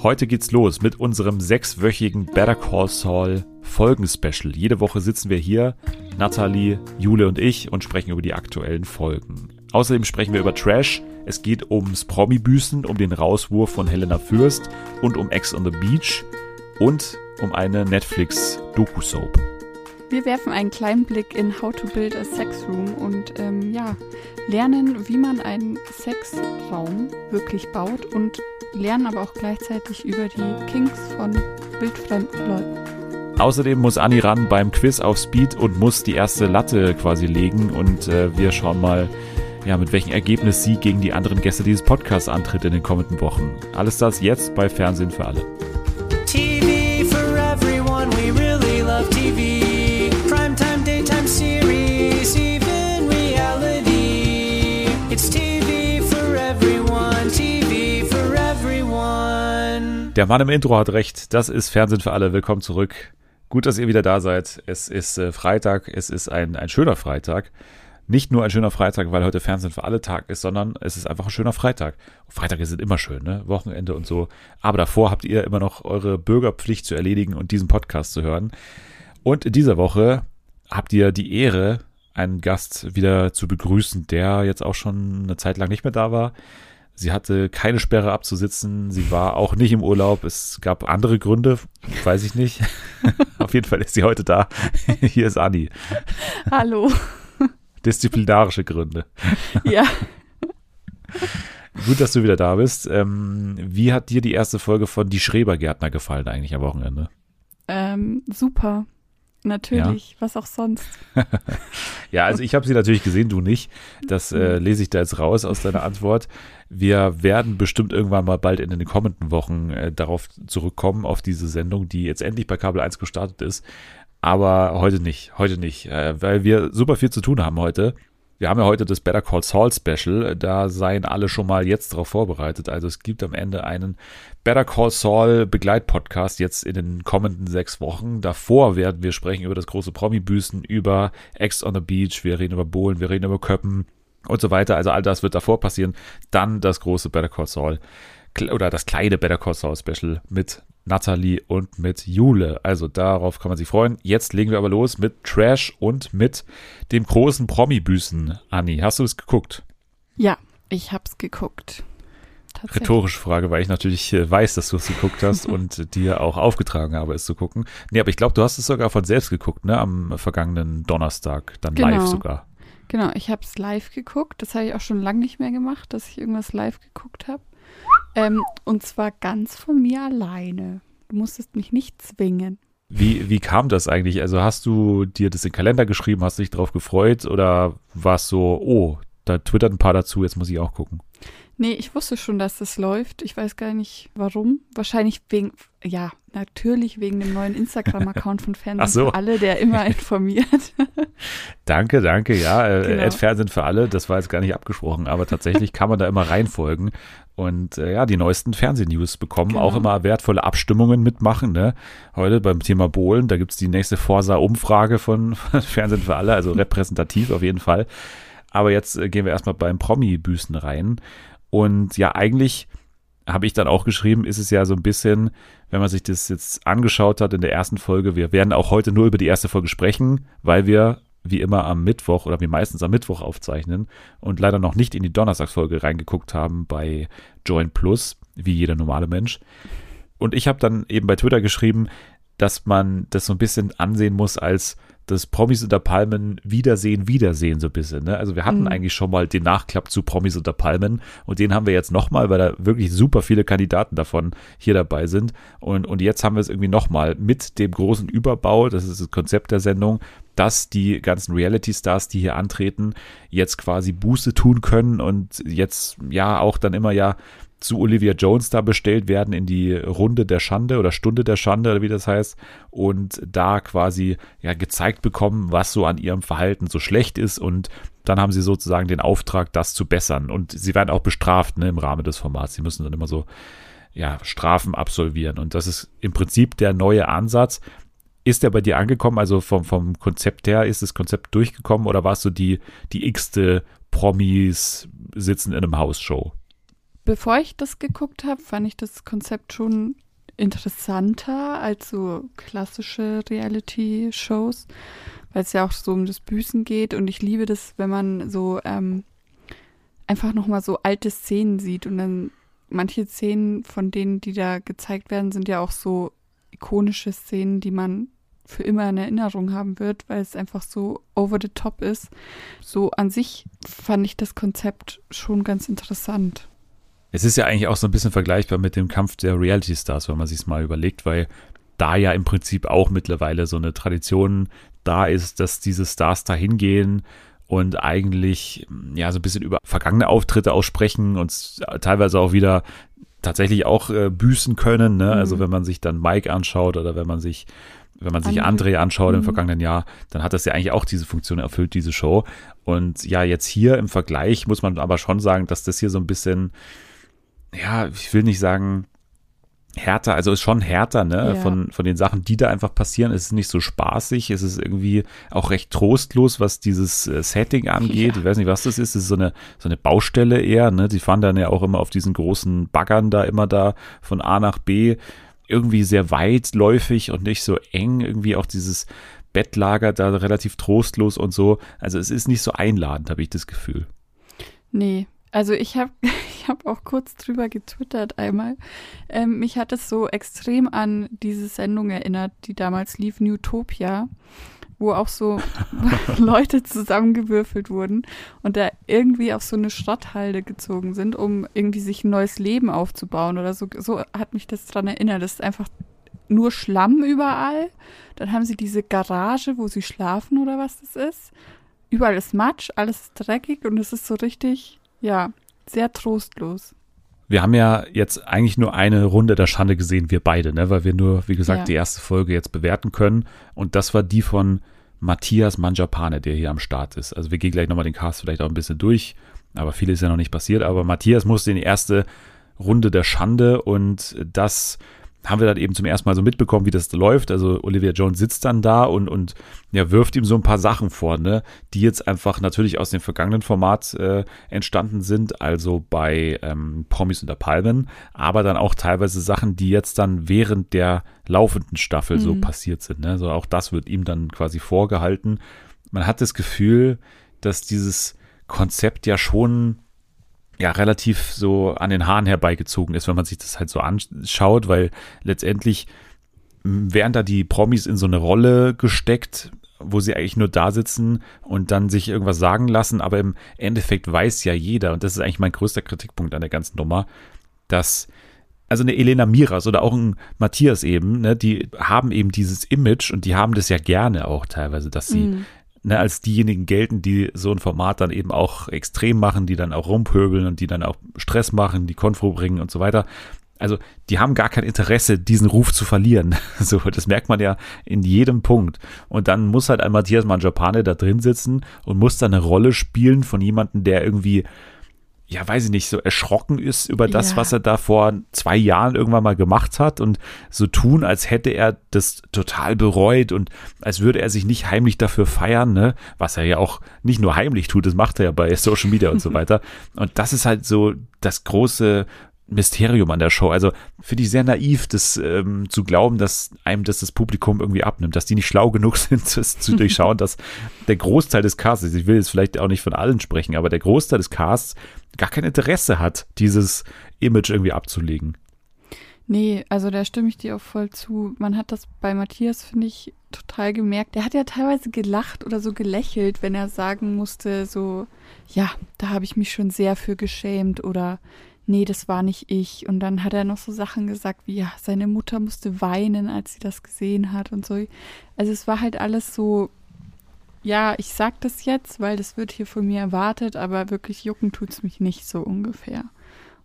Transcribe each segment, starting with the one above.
Heute geht's los mit unserem sechswöchigen Better Call Saul Folgenspecial. Jede Woche sitzen wir hier, Nathalie, Jule und ich, und sprechen über die aktuellen Folgen. Außerdem sprechen wir über Trash. Es geht ums Promi-Büßen, um den Rauswurf von Helena Fürst und um Ex on the Beach und um eine Netflix-Doku-Soap. Wir werfen einen kleinen Blick in How to Build a Sex Room und ähm, ja, lernen, wie man einen Sexraum wirklich baut und lernen aber auch gleichzeitig über die Kings von wildfremden Leuten. Außerdem muss Anni ran beim Quiz auf Speed und muss die erste Latte quasi legen und äh, wir schauen mal, ja, mit welchem Ergebnis sie gegen die anderen Gäste dieses Podcasts antritt in den kommenden Wochen. Alles das jetzt bei Fernsehen für alle. Der Mann im Intro hat recht. Das ist Fernsehen für alle. Willkommen zurück. Gut, dass ihr wieder da seid. Es ist äh, Freitag. Es ist ein, ein schöner Freitag. Nicht nur ein schöner Freitag, weil heute Fernsehen für alle Tag ist, sondern es ist einfach ein schöner Freitag. Freitage sind immer schön, ne? Wochenende und so. Aber davor habt ihr immer noch eure Bürgerpflicht zu erledigen und diesen Podcast zu hören. Und in dieser Woche habt ihr die Ehre, einen Gast wieder zu begrüßen, der jetzt auch schon eine Zeit lang nicht mehr da war. Sie hatte keine Sperre abzusitzen. Sie war auch nicht im Urlaub. Es gab andere Gründe, weiß ich nicht. Auf jeden Fall ist sie heute da. Hier ist Anni. Hallo. Disziplinarische Gründe. Ja, Gut, dass du wieder da bist. Ähm, wie hat dir die erste Folge von Die Schrebergärtner gefallen eigentlich am Wochenende? ähm, super. Natürlich, was auch sonst. Ja, also ich habe sie natürlich gesehen, du nicht. Das äh, lese ich da jetzt raus aus deiner Antwort. Wir werden bestimmt irgendwann mal bald in den kommenden Wochen äh, darauf zurückkommen, auf diese Sendung, die jetzt endlich bei Kabel 1 gestartet ist. Aber heute nicht, heute nicht, äh, weil wir super viel zu tun haben heute. Wir haben ja heute das Better Call Saul Special. Da seien alle schon mal jetzt darauf vorbereitet. Also es gibt am Ende einen Better Call Saul Begleitpodcast jetzt in den kommenden sechs Wochen. Davor werden wir sprechen über das große Promi-Büßen, über Ex on the Beach. Wir reden über Bohlen, wir reden über Köppen und so weiter. Also all das wird davor passieren. Dann das große Better Call Saul oder das kleine Better Call Saul Special mit Natalie und mit Jule. Also darauf kann man sich freuen. Jetzt legen wir aber los mit Trash und mit dem großen Promi-Büßen. Anni, hast du es geguckt? Ja, ich hab's geguckt. Rhetorische Frage, weil ich natürlich äh, weiß, dass du es geguckt hast und dir auch aufgetragen habe, es zu gucken. Nee, aber ich glaube, du hast es sogar von selbst geguckt, ne? Am vergangenen Donnerstag, dann Genau. live sogar. Genau, ich hab's live geguckt. Das habe ich auch schon lange nicht mehr gemacht, dass ich irgendwas live geguckt habe. Ähm, und zwar ganz von mir alleine. Du musstest mich nicht zwingen. Wie, wie kam das eigentlich? Also hast du dir das in den Kalender geschrieben, hast dich drauf gefreut oder war es so, oh, da twittert ein paar dazu, jetzt muss ich auch gucken? Nee, ich wusste schon, dass das läuft. Ich weiß gar nicht warum. Wahrscheinlich wegen, ja, natürlich wegen dem neuen Instagram-Account von Fernsehen so. für alle, der immer informiert. Danke, danke, ja, äh, Genau. Fernsehen für alle, das war jetzt gar nicht abgesprochen, aber tatsächlich kann man da immer reinfolgen und äh, ja, die neuesten Fernsehnews bekommen, Genau. auch immer wertvolle Abstimmungen mitmachen, ne? Heute beim Thema Bohlen, da gibt's die nächste Forsa-Umfrage von Fernsehen für alle, also repräsentativ auf jeden Fall. Aber jetzt äh, gehen wir erstmal beim Promi-Büßen rein und ja, eigentlich habe ich dann auch geschrieben, ist es ja so ein bisschen, wenn man sich das jetzt angeschaut hat in der ersten Folge, wir werden auch heute nur über die erste Folge sprechen, weil wir wie immer am Mittwoch oder wie meistens am Mittwoch aufzeichnen und leider noch nicht in die Donnerstagsfolge reingeguckt haben bei Join Plus, wie jeder normale Mensch. Und ich habe dann eben bei Twitter geschrieben, dass man das so ein bisschen ansehen muss als das Promis unter Palmen Wiedersehen, Wiedersehen so ein bisschen. Ne? Also wir hatten Mhm. eigentlich schon mal den Nachklapp zu Promis unter Palmen und den haben wir jetzt nochmal, weil da wirklich super viele Kandidaten davon hier dabei sind. Und, und jetzt haben wir es irgendwie nochmal mit dem großen Überbau, das ist das Konzept der Sendung, dass die ganzen Reality-Stars, die hier antreten, jetzt quasi Buße tun können und jetzt ja auch dann immer ja zu Olivia Jones da bestellt werden in die Runde der Schande oder Stunde der Schande oder wie das heißt und da quasi ja gezeigt bekommen, was so an ihrem Verhalten so schlecht ist und dann haben sie sozusagen den Auftrag, das zu bessern und sie werden auch bestraft ne, im Rahmen des Formats. Sie müssen dann immer so ja Strafen absolvieren und das ist im Prinzip der neue Ansatz. Ist der bei dir angekommen? Also vom, vom Konzept her, ist das Konzept durchgekommen oder warst du die, die x-te Promis sitzen in einem Haus-Show? Bevor ich das geguckt habe, fand ich das Konzept schon interessanter als so klassische Reality-Shows, weil es ja auch so um das Büßen geht und ich liebe das, wenn man so ähm, einfach nochmal so alte Szenen sieht und dann manche Szenen von denen, die da gezeigt werden, sind ja auch so ikonische Szenen, die man für immer in Erinnerung haben wird, weil es einfach so over the top ist. So an sich fand ich das Konzept schon ganz interessant. Es ist ja eigentlich auch so ein bisschen vergleichbar mit dem Kampf der Reality Stars, wenn man sich es mal überlegt, weil da ja im Prinzip auch mittlerweile so eine Tradition da ist, dass diese Stars da hingehen und eigentlich ja so ein bisschen über vergangene Auftritte aussprechen und teilweise auch wieder tatsächlich auch äh, büßen können. Ne? Also mhm. Also wenn man sich dann Mike anschaut oder wenn man sich wenn man sich André anschaut mhm. im vergangenen Jahr, dann hat das ja eigentlich auch diese Funktion erfüllt, diese Show. Und ja, jetzt hier im Vergleich muss man aber schon sagen, dass das hier so ein bisschen, ja, ich will nicht sagen, härter, also ist schon härter, ne, ja. von, von den Sachen, die da einfach passieren. Es ist nicht so spaßig, es ist irgendwie auch recht trostlos, was dieses äh, Setting angeht. Ja. Ich weiß nicht, was das ist. Es ist so eine, so eine Baustelle eher, ne. Die fahren dann ja auch immer auf diesen großen Baggern da immer da von A nach B. Irgendwie sehr weitläufig und nicht so eng. Irgendwie auch dieses Bettlager da relativ trostlos und so. Also es ist nicht so einladend, habe ich das Gefühl. Nee, also ich habe ich hab auch kurz drüber getwittert einmal. Ähm, mich hat es so extrem an diese Sendung erinnert, die damals lief, Newtopia, wo auch so Leute zusammengewürfelt wurden und da irgendwie auf so eine Schrotthalde gezogen sind, um irgendwie sich ein neues Leben aufzubauen oder so. So hat mich das dran erinnert. Das ist einfach nur Schlamm überall. Dann haben sie diese Garage, wo sie schlafen oder was das ist. Überall ist Matsch, alles ist dreckig und es ist so richtig ja, sehr trostlos. Wir haben ja jetzt eigentlich nur eine Runde der Schande gesehen, wir beide, ne? weil wir nur, wie gesagt, ja. die erste Folge jetzt bewerten können. Und das war die von Matthias Manjapane, der hier am Start ist. Also wir gehen gleich nochmal den Cast vielleicht auch ein bisschen durch, aber viel ist ja noch nicht passiert. Aber Matthias musste in die erste Runde der Schande und das haben wir dann eben zum ersten Mal so mitbekommen, wie das läuft. Also Olivia Jones sitzt dann da und, und ja, wirft ihm so ein paar Sachen vor, ne, die jetzt einfach natürlich aus dem vergangenen Format äh, entstanden sind, also bei ähm, Promis unter Palmen, aber dann auch teilweise Sachen, die jetzt dann während der laufenden Staffel mhm. so passiert sind. Ne? So auch das wird ihm dann quasi vorgehalten. Man hat das Gefühl, dass dieses Konzept ja schon ja relativ so an den Haaren herbeigezogen ist, wenn man sich das halt so anschaut, weil letztendlich werden da die Promis in so eine Rolle gesteckt, wo sie eigentlich nur da sitzen und dann sich irgendwas sagen lassen, aber im Endeffekt weiß ja jeder, und das ist eigentlich mein größter Kritikpunkt an der ganzen Nummer, dass also eine Elena Miras oder auch ein Matthias eben, ne, die haben eben dieses Image und die haben das ja gerne auch teilweise, dass sie mm ne, als diejenigen gelten, die so ein Format dann eben auch extrem machen, die dann auch rumpöbeln und die dann auch Stress machen, die Konfro bringen und so weiter. Also die haben gar kein Interesse, diesen Ruf zu verlieren. So, das merkt man ja in jedem Punkt. Und dann muss halt ein Matthias Manjapane da drin sitzen und muss dann eine Rolle spielen von jemandem, der irgendwie ja, weiß ich nicht, so erschrocken ist über das, ja. was er da vor zwei Jahren irgendwann mal gemacht hat und so tun, als hätte er das total bereut und als würde er sich nicht heimlich dafür feiern, ne? Was er ja auch nicht nur heimlich tut, das macht er ja bei Social Media und so weiter. Und das ist halt so das große Mysterium an der Show. Also finde ich sehr naiv, das ähm, zu glauben, dass einem das das Publikum irgendwie abnimmt, dass die nicht schlau genug sind, das zu durchschauen, dass der Großteil des Casts, ich will jetzt vielleicht auch nicht von allen sprechen, aber der Großteil des Casts gar kein Interesse hat, dieses Image irgendwie abzulegen. Nee, also da stimme ich dir auch voll zu. Man hat das bei Matthias, finde ich, total gemerkt. Der hat ja teilweise gelacht oder so gelächelt, wenn er sagen musste, so, ja, da habe ich mich schon sehr für geschämt oder nee, das war nicht ich. Und dann hat er noch so Sachen gesagt wie, ja, seine Mutter musste weinen, als sie das gesehen hat und so. Also es war halt alles so ja, ich sag das jetzt, weil das wird hier von mir erwartet, aber wirklich jucken tut's mich nicht so ungefähr.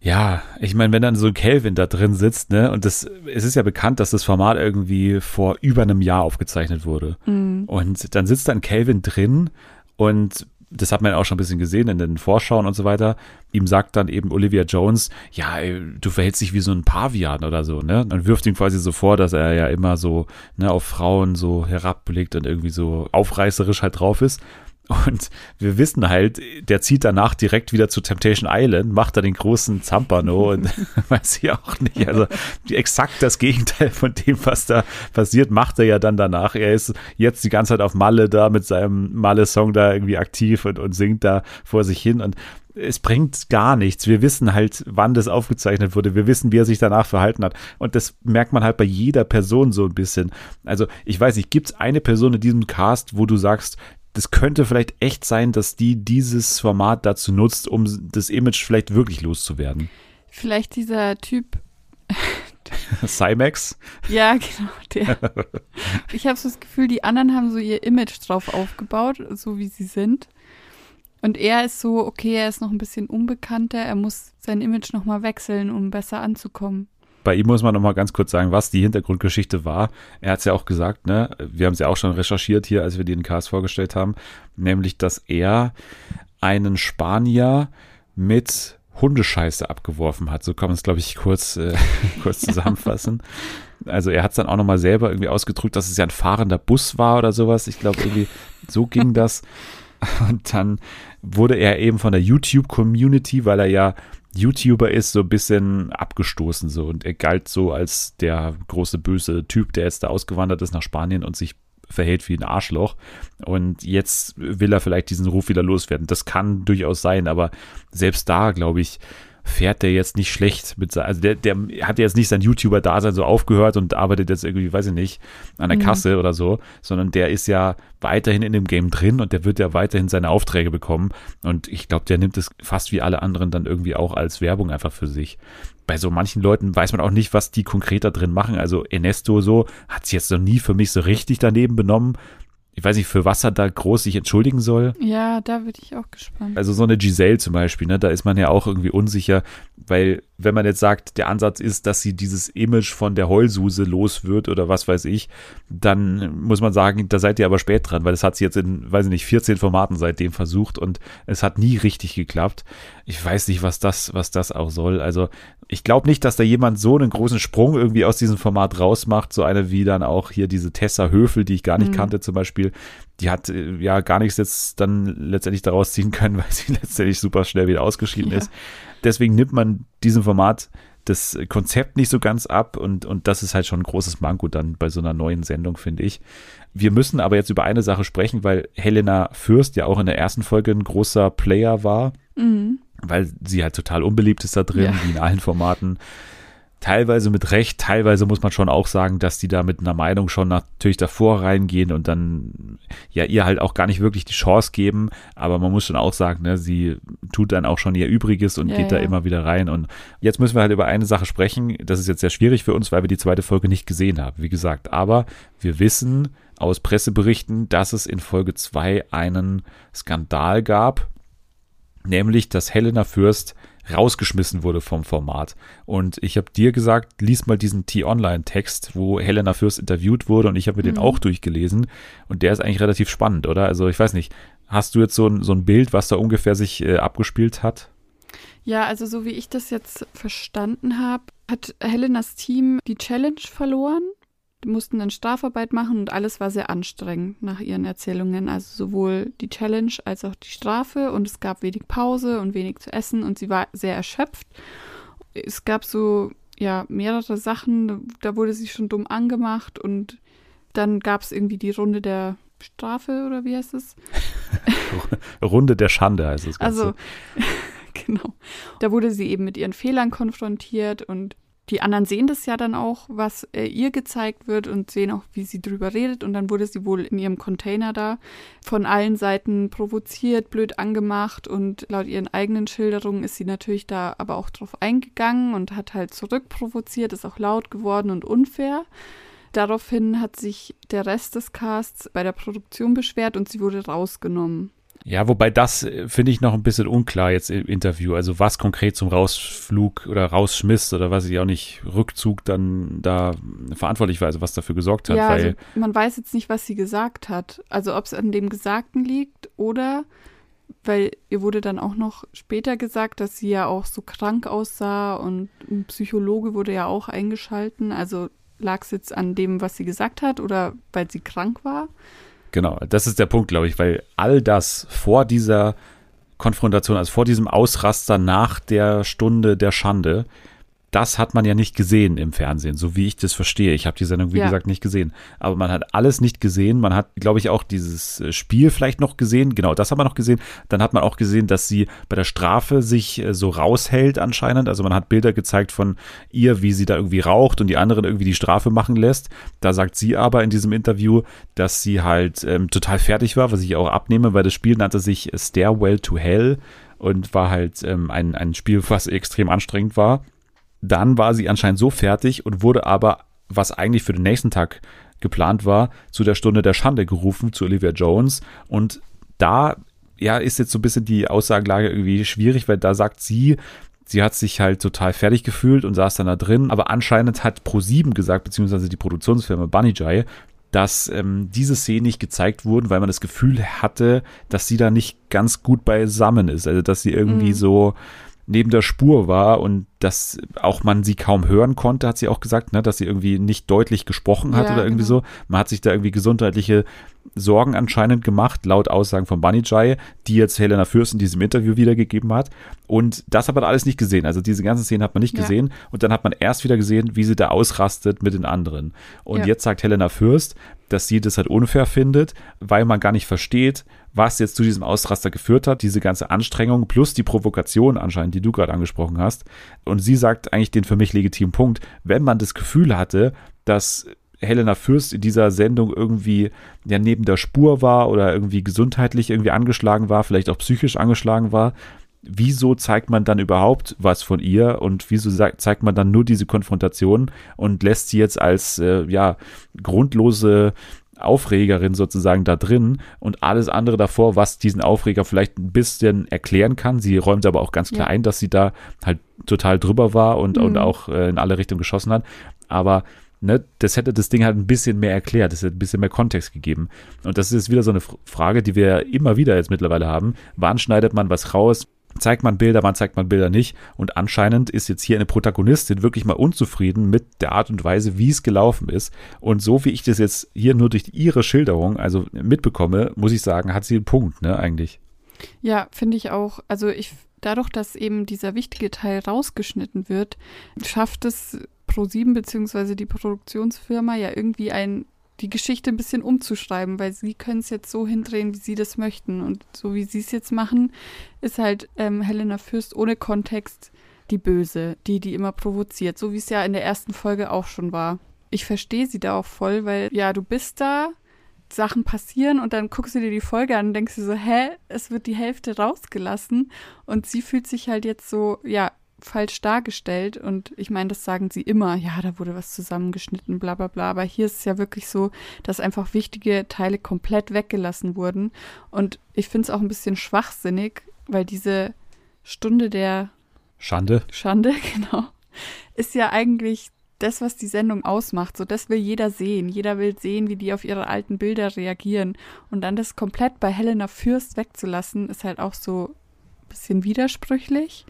Ja, ich meine, wenn dann so ein Kelvin da drin sitzt, ne, und das, es ist ja bekannt, dass das Format irgendwie vor über einem Jahr aufgezeichnet wurde. Mhm. Und dann sitzt dann Kelvin drin und das hat man auch schon ein bisschen gesehen in den Vorschauen und so weiter. Ihm sagt dann eben Olivia Jones, ja, du verhältst dich wie so ein Pavian oder so, ne? Und wirft ihm quasi so vor, dass er ja immer so, ne, auf Frauen so herabblickt und irgendwie so aufreißerisch halt drauf ist. Und wir wissen halt, der zieht danach direkt wieder zu Temptation Island, macht da den großen Zampano und weiß ich auch nicht. Also exakt das Gegenteil von dem, was da passiert, macht er ja dann danach. Er ist jetzt die ganze Zeit auf Malle da mit seinem Malle-Song da irgendwie aktiv und, und singt da vor sich hin. Und es bringt gar nichts. Wir wissen halt, wann das aufgezeichnet wurde. Wir wissen, wie er sich danach verhalten hat. Und das merkt man halt bei jeder Person so ein bisschen. Also, ich weiß nicht, gibt es eine Person in diesem Cast, wo du sagst, das könnte vielleicht echt sein, dass die dieses Format dazu nutzt, um das Image vielleicht wirklich loszuwerden. Vielleicht dieser Typ. Cymax? Ja, genau, der. Ich habe so das Gefühl, die anderen haben so ihr Image drauf aufgebaut, so wie sie sind. Und er ist so, okay, er ist noch ein bisschen unbekannter, er muss sein Image nochmal wechseln, um besser anzukommen bei ihm muss man nochmal ganz kurz sagen, was die Hintergrundgeschichte war. Er hat es ja auch gesagt, ne? Wir haben es ja auch schon recherchiert hier, als wir den Cast vorgestellt haben, nämlich, dass er einen Spanier mit Hundescheiße abgeworfen hat. So kann man es, glaube ich, kurz, äh, kurz zusammenfassen. Also er hat es dann auch nochmal selber irgendwie ausgedrückt, dass es ja ein fahrender Bus war oder sowas. Ich glaube, irgendwie so ging das. Und dann wurde er eben von der YouTube-Community, weil er ja YouTuber ist, so ein bisschen abgestoßen so und er galt so als der große böse Typ, der jetzt da ausgewandert ist nach Spanien und sich verhält wie ein Arschloch und jetzt will er vielleicht diesen Ruf wieder loswerden. Das kann durchaus sein, aber selbst da, glaube ich, fährt der jetzt nicht schlecht mit also der, der hat jetzt nicht sein YouTuber-Dasein so aufgehört und arbeitet jetzt irgendwie, weiß ich nicht, an der mhm. Kasse oder so, sondern der ist ja weiterhin in dem Game drin und der wird ja weiterhin seine Aufträge bekommen. Und ich glaube, der nimmt es fast wie alle anderen dann irgendwie auch als Werbung einfach für sich. Bei so manchen Leuten weiß man auch nicht, was die konkret da drin machen. Also Ernesto so hat sich jetzt noch nie für mich so richtig daneben benommen ich weiß nicht, für was er da groß sich entschuldigen soll. Ja, da bin ich auch gespannt. Also so eine Giselle zum Beispiel, ne, da ist man ja auch irgendwie unsicher, weil wenn man jetzt sagt, der Ansatz ist, dass sie dieses Image von der Heulsuse los wird oder was weiß ich, dann muss man sagen, da seid ihr aber spät dran, weil das hat sie jetzt in, weiß ich nicht, 14 Formaten seitdem versucht und es hat nie richtig geklappt. Ich weiß nicht, was das, was das auch soll. Also ich glaube nicht, dass da jemand so einen großen Sprung irgendwie aus diesem Format rausmacht. So eine wie dann auch hier diese Tessa Höfel, die ich gar nicht mhm. kannte zum Beispiel. Die hat äh, ja gar nichts jetzt dann letztendlich daraus ziehen können, weil sie letztendlich super schnell wieder ausgeschieden ja. ist. Deswegen nimmt man diesem Format das Konzept nicht so ganz ab und, und das ist halt schon ein großes Manko dann bei so einer neuen Sendung, finde ich. Wir müssen aber jetzt über eine Sache sprechen, weil Helena Fürst ja auch in der ersten Folge ein großer Player war. Mhm weil sie halt total unbeliebt ist da drin, ja. wie in allen Formaten. Teilweise mit Recht, teilweise muss man schon auch sagen, dass die da mit einer Meinung schon natürlich davor reingehen und dann ja ihr halt auch gar nicht wirklich die Chance geben. Aber man muss schon auch sagen, ne, sie tut dann auch schon ihr Übriges und ja, geht ja. da immer wieder rein. Und jetzt müssen wir halt über eine Sache sprechen. Das ist jetzt sehr schwierig für uns, weil wir die zweite Folge nicht gesehen haben, wie gesagt. Aber wir wissen aus Presseberichten, dass es in Folge 2 einen Skandal gab nämlich dass Helena Fürst rausgeschmissen wurde vom Format. Und ich habe dir gesagt, lies mal diesen T-Online-Text, wo Helena Fürst interviewt wurde und ich habe mir mhm. den auch durchgelesen und der ist eigentlich relativ spannend, oder? Also ich weiß nicht, hast du jetzt so ein, so ein Bild, was da ungefähr sich äh, abgespielt hat? Ja, also so wie ich das jetzt verstanden habe, hat Helenas Team die Challenge verloren die mussten dann Strafarbeit machen und alles war sehr anstrengend nach ihren Erzählungen. Also sowohl die Challenge als auch die Strafe und es gab wenig Pause und wenig zu essen und sie war sehr erschöpft. Es gab so, ja, mehrere Sachen, da wurde sie schon dumm angemacht und dann gab es irgendwie die Runde der Strafe oder wie heißt es? Runde der Schande heißt es. Also, genau. Da wurde sie eben mit ihren Fehlern konfrontiert und die anderen sehen das ja dann auch, was äh, ihr gezeigt wird und sehen auch, wie sie drüber redet. Und dann wurde sie wohl in ihrem Container da von allen Seiten provoziert, blöd angemacht. Und laut ihren eigenen Schilderungen ist sie natürlich da aber auch drauf eingegangen und hat halt zurückprovoziert, ist auch laut geworden und unfair. Daraufhin hat sich der Rest des Casts bei der Produktion beschwert und sie wurde rausgenommen. Ja, wobei das äh, finde ich noch ein bisschen unklar jetzt im Interview. Also was konkret zum Rausflug oder Rausschmiss oder was ich auch nicht, Rückzug dann da verantwortlich war, also was dafür gesorgt hat. Ja, weil also man weiß jetzt nicht, was sie gesagt hat. Also ob es an dem Gesagten liegt oder weil ihr wurde dann auch noch später gesagt, dass sie ja auch so krank aussah und ein Psychologe wurde ja auch eingeschalten. Also lag es jetzt an dem, was sie gesagt hat oder weil sie krank war? Genau, das ist der Punkt, glaube ich, weil all das vor dieser Konfrontation, also vor diesem Ausraster nach der Stunde der Schande, das hat man ja nicht gesehen im Fernsehen, so wie ich das verstehe. Ich habe die Sendung, wie Ja. gesagt, nicht gesehen. Aber man hat alles nicht gesehen. Man hat, glaube ich, auch dieses äh, Spiel vielleicht noch gesehen. Genau, das hat man noch gesehen. Dann hat man auch gesehen, dass sie bei der Strafe sich äh, so raushält anscheinend. Also man hat Bilder gezeigt von ihr, wie sie da irgendwie raucht und die anderen irgendwie die Strafe machen lässt. Da sagt sie aber in diesem Interview, dass sie halt ähm, total fertig war, was ich auch abnehme, weil das Spiel nannte sich Stairwell to Hell und war halt ähm, ein, ein Spiel, was extrem anstrengend war. Dann war sie anscheinend so fertig und wurde aber, was eigentlich für den nächsten Tag geplant war, zu der Stunde der Schande gerufen, zu Olivia Jones. Und da, ja, ist jetzt so ein bisschen die Aussagenlage irgendwie schwierig, weil da sagt sie, sie hat sich halt total fertig gefühlt und saß dann da drin. Aber anscheinend hat Pro7 gesagt, beziehungsweise die Produktionsfirma Bunny Jai, dass ähm, diese Szenen nicht gezeigt wurden, weil man das Gefühl hatte, dass sie da nicht ganz gut beisammen ist. Also, dass sie irgendwie Mhm. so neben der Spur war und dass auch man sie kaum hören konnte, hat sie auch gesagt, ne, dass sie irgendwie nicht deutlich gesprochen hat Ja, oder irgendwie genau. so. Man hat sich da irgendwie gesundheitliche Sorgen anscheinend gemacht, laut Aussagen von Bunny Jai, die jetzt Helena Fürst in diesem Interview wiedergegeben hat. Und das hat man alles nicht gesehen. Also diese ganzen Szenen hat man nicht Ja. gesehen. Und dann hat man erst wieder gesehen, wie sie da ausrastet mit den anderen. Und Ja. jetzt sagt Helena Fürst, dass sie das halt unfair findet, weil man gar nicht versteht, was jetzt zu diesem Ausraster geführt hat, diese ganze Anstrengung plus die Provokation anscheinend, die du gerade angesprochen hast. Und sie sagt eigentlich den für mich legitimen Punkt, wenn man das Gefühl hatte, dass Helena Fürst in dieser Sendung irgendwie ja neben der Spur war oder irgendwie gesundheitlich irgendwie angeschlagen war, vielleicht auch psychisch angeschlagen war, wieso zeigt man dann überhaupt was von ihr und wieso zeigt man dann nur diese Konfrontation und lässt sie jetzt als äh, ja grundlose Aufregerin sozusagen da drin und alles andere davor, was diesen Aufreger vielleicht ein bisschen erklären kann. Sie räumt aber auch ganz klar Ja. ein, dass sie da halt total drüber war und, und Mhm. auch äh, in alle Richtungen geschossen hat. Aber ne, das hätte das Ding halt ein bisschen mehr erklärt, das hätte ein bisschen mehr Kontext gegeben. Und das ist wieder so eine Frage, die wir immer wieder jetzt mittlerweile haben. Wann schneidet man was raus? Zeigt man Bilder, wann zeigt man Bilder nicht? Und anscheinend ist jetzt hier eine Protagonistin wirklich mal unzufrieden mit der Art und Weise, wie es gelaufen ist. Und so wie ich das jetzt hier nur durch ihre Schilderung, also mitbekomme, muss ich sagen, hat sie einen Punkt, ne, eigentlich. Ja, finde ich auch. Also ich dadurch, dass eben dieser wichtige Teil rausgeschnitten wird, schafft es Pro7 beziehungsweise die Produktionsfirma ja irgendwie ein die Geschichte ein bisschen umzuschreiben, weil sie können es jetzt so hindrehen, wie sie das möchten. Und so wie sie es jetzt machen, ist halt ähm, Helena Fürst ohne Kontext die Böse, die, die immer provoziert, so wie es ja in der ersten Folge auch schon war. Ich verstehe sie da auch voll, weil ja, du bist da, Sachen passieren und dann guckst du dir die Folge an und denkst dir so, hä, es wird die Hälfte rausgelassen und sie fühlt sich halt jetzt so, ja, falsch dargestellt und ich meine, das sagen sie immer, ja, da wurde was zusammengeschnitten, bla bla bla, aber hier ist es ja wirklich so, dass einfach wichtige Teile komplett weggelassen wurden und ich finde es auch ein bisschen schwachsinnig, weil diese Stunde der Schande. Schande, genau, ist ja eigentlich das, was die Sendung ausmacht. So, das will jeder sehen. Jeder will sehen, wie die auf ihre alten Bilder reagieren. Und dann das komplett bei Helena Fürst wegzulassen, ist halt auch so ein bisschen widersprüchlich.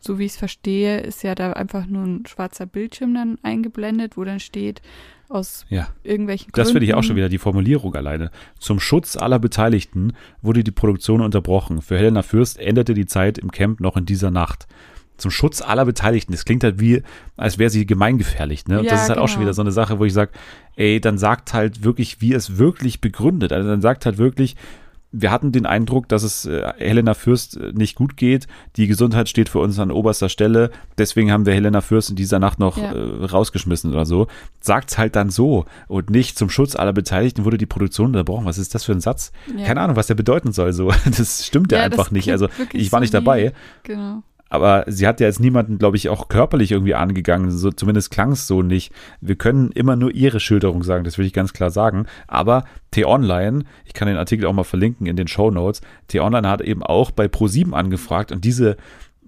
So wie ich es verstehe, ist ja da einfach nur ein schwarzer Bildschirm dann eingeblendet, wo dann steht, aus Ja. irgendwelchen Gründen. Das finde ich auch schon wieder die Formulierung alleine. Zum Schutz aller Beteiligten wurde die Produktion unterbrochen. Für Helena Fürst endete die Zeit im Camp noch in dieser Nacht. Zum Schutz aller Beteiligten. Das klingt halt wie, als wäre sie gemeingefährlich. Ne? Und Ja, das ist halt auch schon genau. wieder so eine Sache, wo ich sage, ey, dann sagt halt wirklich, wie es wirklich begründet. Also dann sagt halt wirklich, wir hatten den Eindruck, dass es äh, Helena Fürst äh, nicht gut geht. Die Gesundheit steht für uns an oberster Stelle. Deswegen haben wir Helena Fürst in dieser Nacht noch Ja. äh, rausgeschmissen oder so. Sagt's halt dann so und nicht zum Schutz aller Beteiligten wurde die Produktion unterbrochen. Was ist das für ein Satz? Ja. Keine Ahnung, was der bedeuten soll. So, das stimmt ja, Ja, einfach nicht. Also ich war so nicht wie- dabei. Genau. Aber sie hat ja jetzt niemanden, glaube ich, auch körperlich irgendwie angegangen. So, zumindest klang es so nicht. Wir können immer nur ihre Schilderung sagen, das will ich ganz klar sagen. Aber T-Online, ich kann den Artikel auch mal verlinken in den Show Notes, T-Online hat eben auch bei Pro7 angefragt und diese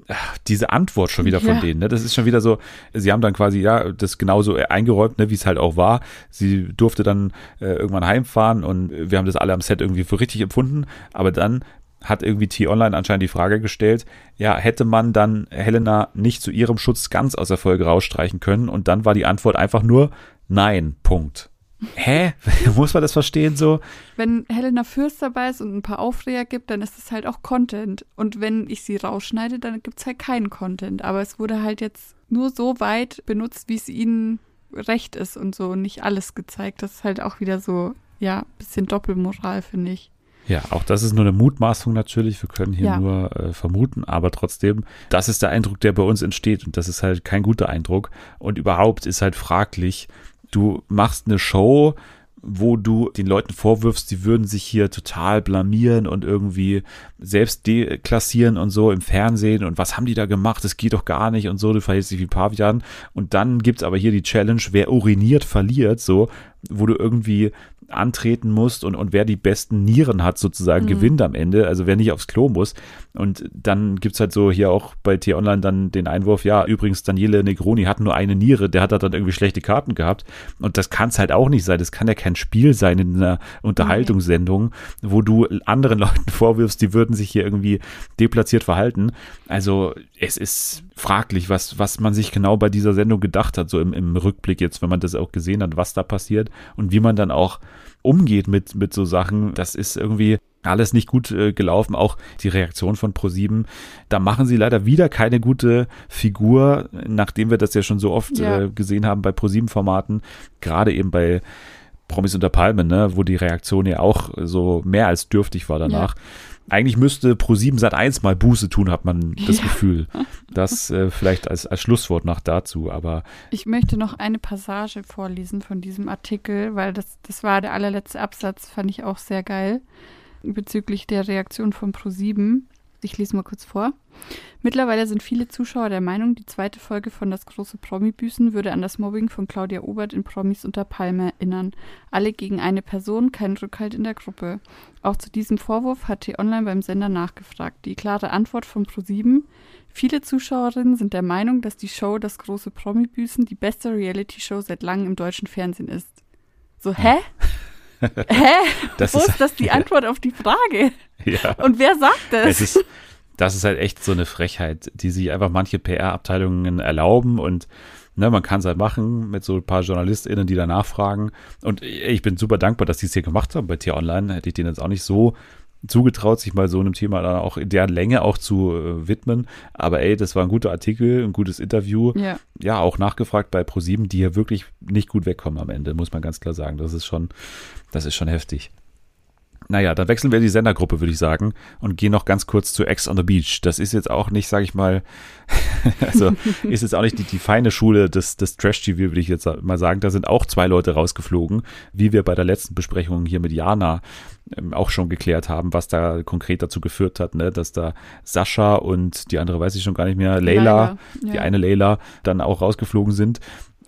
ach, diese Antwort schon wieder von Ja. denen, ne? Das ist schon wieder so, sie haben dann quasi, ja, das genauso eingeräumt, ne, wie es halt auch war. Sie durfte dann äh, irgendwann heimfahren und wir haben das alle am Set irgendwie für richtig empfunden, aber dann hat irgendwie T-Online anscheinend die Frage gestellt, ja, hätte man dann Helena nicht zu ihrem Schutz ganz aus der Folge rausstreichen können und dann war die Antwort einfach nur nein, Punkt. Hä? Muss man das verstehen so? Wenn Helena Fürst dabei ist und ein paar Aufreger gibt, dann ist das halt auch Content. Und wenn ich sie rausschneide, dann gibt es halt keinen Content. Aber es wurde halt jetzt nur so weit benutzt, wie es ihnen recht ist und so und nicht alles gezeigt. Das ist halt auch wieder so, ja, bisschen Doppelmoral, finde ich. Ja, auch das ist nur eine Mutmaßung natürlich. Wir können hier Ja. nur äh, vermuten, aber trotzdem, das ist der Eindruck, der bei uns entsteht und das ist halt kein guter Eindruck und überhaupt ist halt fraglich. Du machst eine Show, wo du den Leuten vorwirfst, die würden sich hier total blamieren und irgendwie selbst deklassieren und so im Fernsehen und was haben die da gemacht, das geht doch gar nicht und so, du verhältst dich wie Pavian und dann gibt's aber hier die Challenge, wer uriniert, verliert, so, wo du irgendwie antreten musst und, und wer die besten Nieren hat, sozusagen, Mhm. gewinnt am Ende, also wer nicht aufs Klo muss. Und dann gibt's halt so hier auch bei T-Online dann den Einwurf, ja, übrigens, Daniele Negroni hat nur eine Niere, der hat da dann irgendwie schlechte Karten gehabt. Und das kann's halt auch nicht sein. Das kann ja kein Spiel sein in einer Unterhaltungssendung, wo du anderen Leuten vorwirfst, die würden sich hier irgendwie deplatziert verhalten. Also es ist fraglich, was, was man sich genau bei dieser Sendung gedacht hat, so im, im Rückblick jetzt, wenn man das auch gesehen hat, was da passiert und wie man dann auch umgeht mit, mit so Sachen. Das ist irgendwie alles nicht gut äh, gelaufen. Auch die Reaktion von ProSieben. Da machen sie leider wieder keine gute Figur, nachdem wir das ja schon so oft Ja. äh, gesehen haben bei ProSieben-Formaten. Gerade eben bei Promis unter Palmen, ne, wo die Reaktion ja auch so mehr als dürftig war danach. Eigentlich müsste Pro7 Sat 1 mal Buße tun, hat man das Ja. Gefühl. Das äh, vielleicht als, als Schlusswort noch dazu, aber Ich möchte noch eine Passage vorlesen von diesem Artikel, weil das, das war der allerletzte Absatz, fand ich auch sehr geil, bezüglich der Reaktion von Pro7. Ich lese mal kurz vor. Mittlerweile sind viele Zuschauer der Meinung, die zweite Folge von Das große Promi-Büßen würde an das Mobbing von Claudia Obert in Promis unter Palme erinnern. Alle gegen eine Person, kein Rückhalt in der Gruppe. Auch zu diesem Vorwurf hat T-Online beim Sender nachgefragt. Die klare Antwort von Pro7 Viele Zuschauerinnen sind der Meinung, dass die Show Das große Promi-Büßen die beste Reality-Show seit langem im deutschen Fernsehen ist. So, hä? hä? das Wo ist, ist das die Antwort auf die Frage? ja. Und wer sagt Es das? ist, das ist halt echt so eine Frechheit, die sich einfach manche PR-Abteilungen erlauben und ne, man kann es halt machen mit so ein paar JournalistInnen, die da nachfragen. Und ich bin super dankbar, dass die es hier gemacht haben bei T-Online. Hätte ich denen jetzt auch nicht so zugetraut, sich mal so einem Thema dann auch in der Länge auch zu äh, widmen. Aber ey, das war ein guter Artikel, ein gutes Interview. Ja, Ja, auch nachgefragt bei ProSieben, die hier wirklich nicht gut wegkommen am Ende, muss man ganz klar sagen. Das ist schon, das ist schon heftig. Naja, dann wechseln wir die Sendergruppe, würde ich sagen, und gehen noch ganz kurz zu Ex on the Beach. Das ist jetzt auch nicht, sage ich mal, also ist jetzt auch nicht die, die feine Schule des, des Trash-TV, würde ich jetzt mal sagen. Da sind auch zwei Leute rausgeflogen, wie wir bei der letzten Besprechung hier mit Jana ähm, auch schon geklärt haben, was da konkret dazu geführt hat, ne? dass da Sascha und die andere weiß ich schon gar nicht mehr, Leila, Leider. die Ja. eine Leila, dann auch rausgeflogen sind.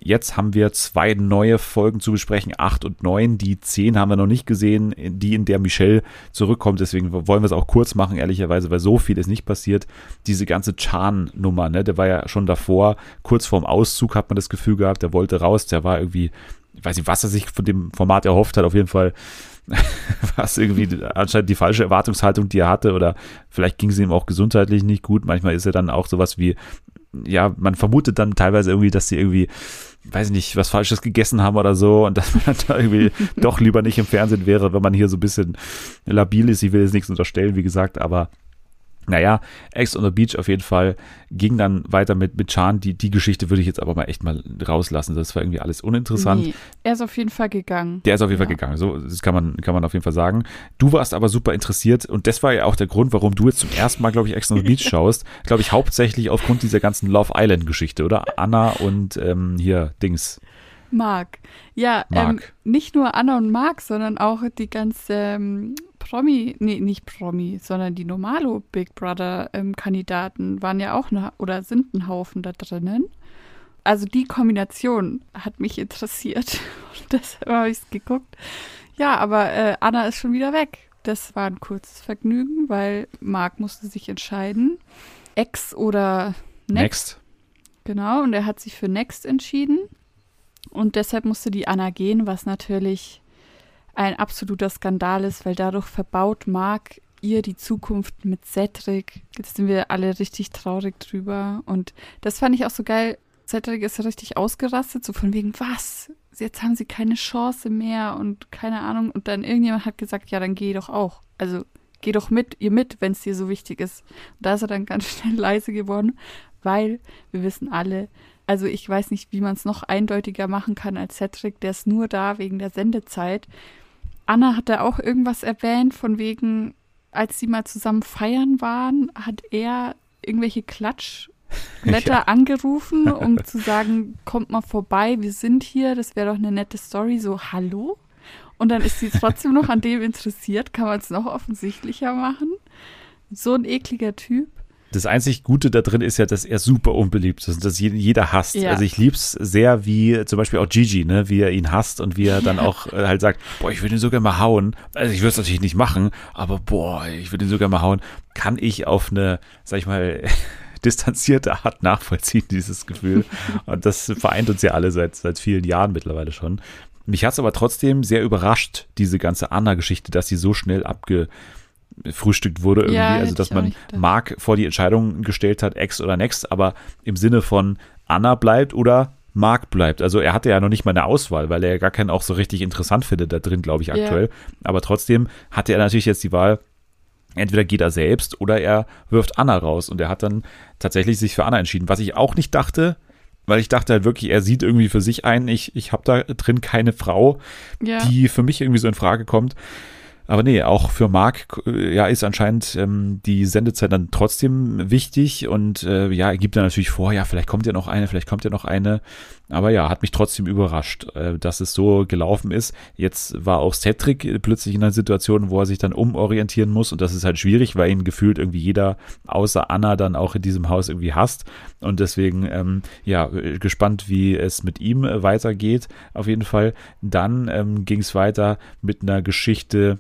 Jetzt haben wir zwei neue Folgen zu besprechen, acht und neun. Die zehn haben wir noch nicht gesehen, die in der Michelle zurückkommt. Deswegen wollen wir es auch kurz machen, ehrlicherweise, weil so viel ist nicht passiert. Diese ganze Chan-Nummer, ne, der war ja schon davor, kurz vorm Auszug hat man das Gefühl gehabt, der wollte raus, der war irgendwie, ich weiß nicht, was er sich von dem Format erhofft hat, auf jeden Fall war es irgendwie anscheinend die falsche Erwartungshaltung, die er hatte, oder vielleicht ging es ihm auch gesundheitlich nicht gut. Manchmal ist er dann auch sowas wie, ja, man vermutet dann teilweise irgendwie, dass sie irgendwie, weiß ich nicht, was Falsches gegessen haben oder so und dass man da irgendwie doch lieber nicht im Fernsehen wäre, wenn man hier so ein bisschen labil ist. Ich will jetzt nichts unterstellen, wie gesagt, aber naja, Ex on the Beach auf jeden Fall ging dann weiter mit, mit Chan. Die, die Geschichte würde ich jetzt aber mal echt mal rauslassen. Das war irgendwie alles uninteressant. Nee, er ist auf jeden Fall gegangen. Der ist auf jeden Fall Ja. gegangen. So, das kann man, kann man auf jeden Fall sagen. Du warst aber super interessiert und das war ja auch der Grund, warum du jetzt zum ersten Mal, glaube ich, Ex on the Beach schaust. Glaube ich, hauptsächlich aufgrund dieser ganzen Love Island Geschichte, oder? Anna und ähm, hier Dings. Marc. Ja, Ähm, Marc. nicht nur Anna und Marc, sondern auch die ganze ähm, Promi, nee, nicht Promi, sondern die Normalo Big Brother ähm, Kandidaten waren ja auch ne, oder sind ein Haufen da drinnen. Also die Kombination hat mich interessiert und deshalb habe ich es geguckt. Ja, aber äh, Anna ist schon wieder weg. Das war ein kurzes Vergnügen, weil Marc musste sich entscheiden. Ex oder Next. Next. Genau, und er hat sich für Next entschieden. Und deshalb musste die Anna gehen, was natürlich ein absoluter Skandal ist, weil dadurch verbaut Marc ihr die Zukunft mit Cedric. Jetzt sind wir alle richtig traurig drüber. Und das fand ich auch so geil. Cedric ist richtig ausgerastet, so von wegen, was? jetzt haben sie keine Chance mehr und keine Ahnung. Und dann irgendjemand hat gesagt, ja, dann geh doch auch. Also geh doch mit, ihr mit, wenn es dir so wichtig ist. Und da ist er dann ganz schnell leise geworden, weil wir wissen alle, also ich weiß nicht, wie man es noch eindeutiger machen kann als Cedric, der ist nur da wegen der Sendezeit. Anna hat da auch irgendwas erwähnt, von wegen, als sie mal zusammen feiern waren, hat er irgendwelche Klatschletter Ja. angerufen, um zu sagen, kommt mal vorbei, wir sind hier, das wäre doch eine nette Story. So, hallo? Und dann ist sie trotzdem noch an dem interessiert. Kann man es noch offensichtlicher machen? So ein ekliger Typ. Das einzig Gute da drin ist ja, dass er super unbeliebt ist und dass jeder hasst. Ja. Also ich lieb's sehr, wie zum Beispiel auch Gigi, ne, wie er ihn hasst und wie er dann auch äh, halt sagt, boah, ich würde ihn sogar mal hauen. Also ich würde es natürlich nicht machen, aber boah, ich würde ihn sogar mal hauen. Kann ich auf eine, sag ich mal, distanzierte Art nachvollziehen, dieses Gefühl. Und das vereint uns ja alle seit, seit vielen Jahren mittlerweile schon. Mich hat's aber trotzdem sehr überrascht, diese ganze Anna-Geschichte, dass sie so schnell abgefrühstückt wurde irgendwie. Ja, also, dass man nicht. Mark vor die Entscheidung gestellt hat, Ex oder Next, aber im Sinne von Anna bleibt oder Mark bleibt. Also er hatte ja noch nicht mal eine Auswahl, weil er ja gar keinen auch so richtig interessant findet da drin, glaube ich, aktuell. Aber trotzdem hatte er natürlich jetzt die Wahl, entweder geht er selbst oder er wirft Anna raus. Und er hat dann tatsächlich sich für Anna entschieden, was ich auch nicht dachte, weil ich dachte halt wirklich, er sieht irgendwie für sich ein, ich, ich habe da drin keine Frau, Ja. die für mich irgendwie so in Frage kommt. Aber nee, auch für Marc äh, ja, ist anscheinend ähm, die Sendezeit dann trotzdem wichtig und äh, ja, er gibt dann natürlich vor, ja, vielleicht kommt ja noch eine, vielleicht kommt ja noch eine. Aber ja, hat mich trotzdem überrascht, äh, dass es so gelaufen ist. Jetzt war auch Cedric äh, plötzlich in einer Situation, wo er sich dann umorientieren muss und das ist halt schwierig, weil ihn gefühlt irgendwie jeder außer Anna dann auch in diesem Haus irgendwie hasst. Und deswegen, ähm, ja, äh, gespannt, wie es mit ihm weitergeht. Auf jeden Fall. Dann ähm, ging es weiter mit einer Geschichte,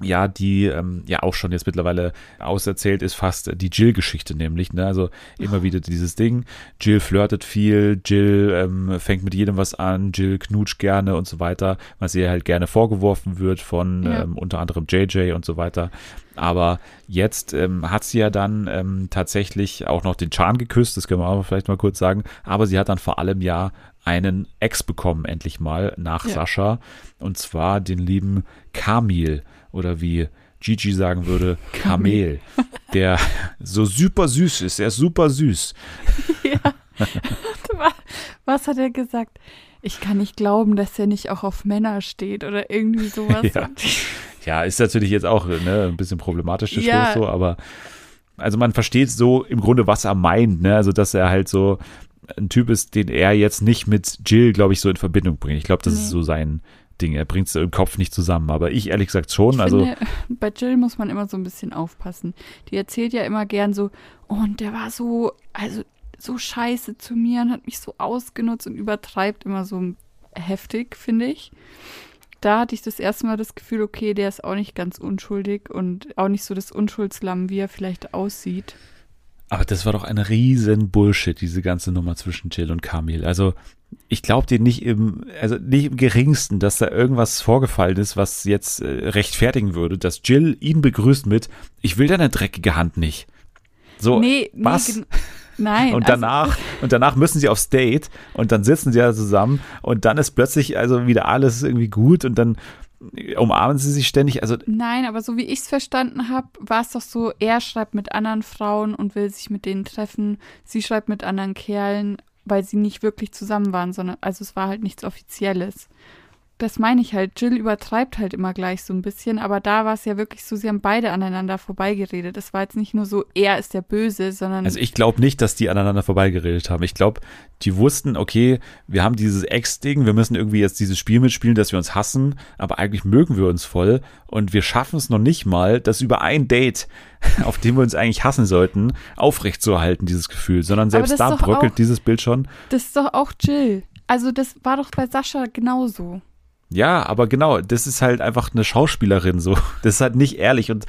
ja, die ähm, ja auch schon jetzt mittlerweile auserzählt ist, fast die Jill-Geschichte nämlich. Ne? Also immer wieder dieses Ding. Jill flirtet viel, Jill ähm, fängt mit jedem was an, Jill knutscht gerne und so weiter, was ihr halt gerne vorgeworfen wird von Ja. ähm, unter anderem JJ und so weiter. Aber jetzt ähm, hat sie ja dann ähm, tatsächlich auch noch den Chan geküsst, das können wir auch vielleicht mal kurz sagen. Aber sie hat dann vor allem ja einen Ex bekommen, endlich mal, nach Ja. Sascha. Und zwar den lieben Kamil oder wie Gigi sagen würde, Kamel, der so super süß ist. Er ist super süß. Was hat er gesagt? Ich kann nicht glauben, dass er nicht auch auf Männer steht oder irgendwie sowas. Ja. Ja, ist natürlich jetzt auch ne, ein bisschen problematisch, Ja. So, aber also man versteht so im Grunde, was er meint, ne? Also, dass er halt so ein Typ ist, den er jetzt nicht mit Jill, glaube ich, so in Verbindung bringt. Ich glaube, das ist Nee. so sein Ding. Er bringt es im Kopf nicht zusammen. Aber ich ehrlich gesagt schon. Ich also, finde, bei Jill muss man immer so ein bisschen aufpassen. Die erzählt ja immer gern so, "Oh, und der war so, also so scheiße zu mir und hat mich so ausgenutzt und übertreibt immer so heftig, finde ich. Da hatte ich das erste Mal das Gefühl, okay, der ist auch nicht ganz unschuldig und auch nicht so das Unschuldslamm, wie er vielleicht aussieht. Aber das war doch ein riesen Bullshit, diese ganze Nummer zwischen Jill und Kamil. Also ich glaube dir nicht im, also nicht im geringsten, dass da irgendwas vorgefallen ist, was jetzt äh, rechtfertigen würde, dass Jill ihn begrüßt mit, ich will deine dreckige Hand nicht. So, nee, nee, was? gen- Nein. und also- danach, und danach müssen sie aufs Date und dann sitzen sie ja zusammen und dann ist plötzlich also wieder alles irgendwie gut und dann umarmen sie sich ständig. Also Nein, aber so wie ich es verstanden habe, war es doch so, er schreibt mit anderen Frauen und will sich mit denen treffen. Sie schreibt mit anderen Kerlen, weil sie nicht wirklich zusammen waren, sondern also es war halt nichts Offizielles. Das meine ich halt. Jill übertreibt halt immer gleich so ein bisschen, aber da war es ja wirklich so, sie haben beide aneinander vorbeigeredet. Es war jetzt nicht nur so, er ist der Böse, sondern Also ich glaube nicht, dass die aneinander vorbeigeredet haben. Ich glaube, die wussten, okay, wir haben dieses Ex-Ding, wir müssen irgendwie jetzt dieses Spiel mitspielen, dass wir uns hassen, aber eigentlich mögen wir uns voll und wir schaffen es noch nicht mal, das über ein Date, auf dem wir uns eigentlich hassen sollten, aufrechtzuerhalten, dieses Gefühl, sondern selbst da bröckelt auch- dieses Bild schon. das ist doch auch Jill. Also das war doch bei Sascha genauso. Ja, aber genau, das ist halt einfach eine Schauspielerin so. Das ist halt nicht ehrlich und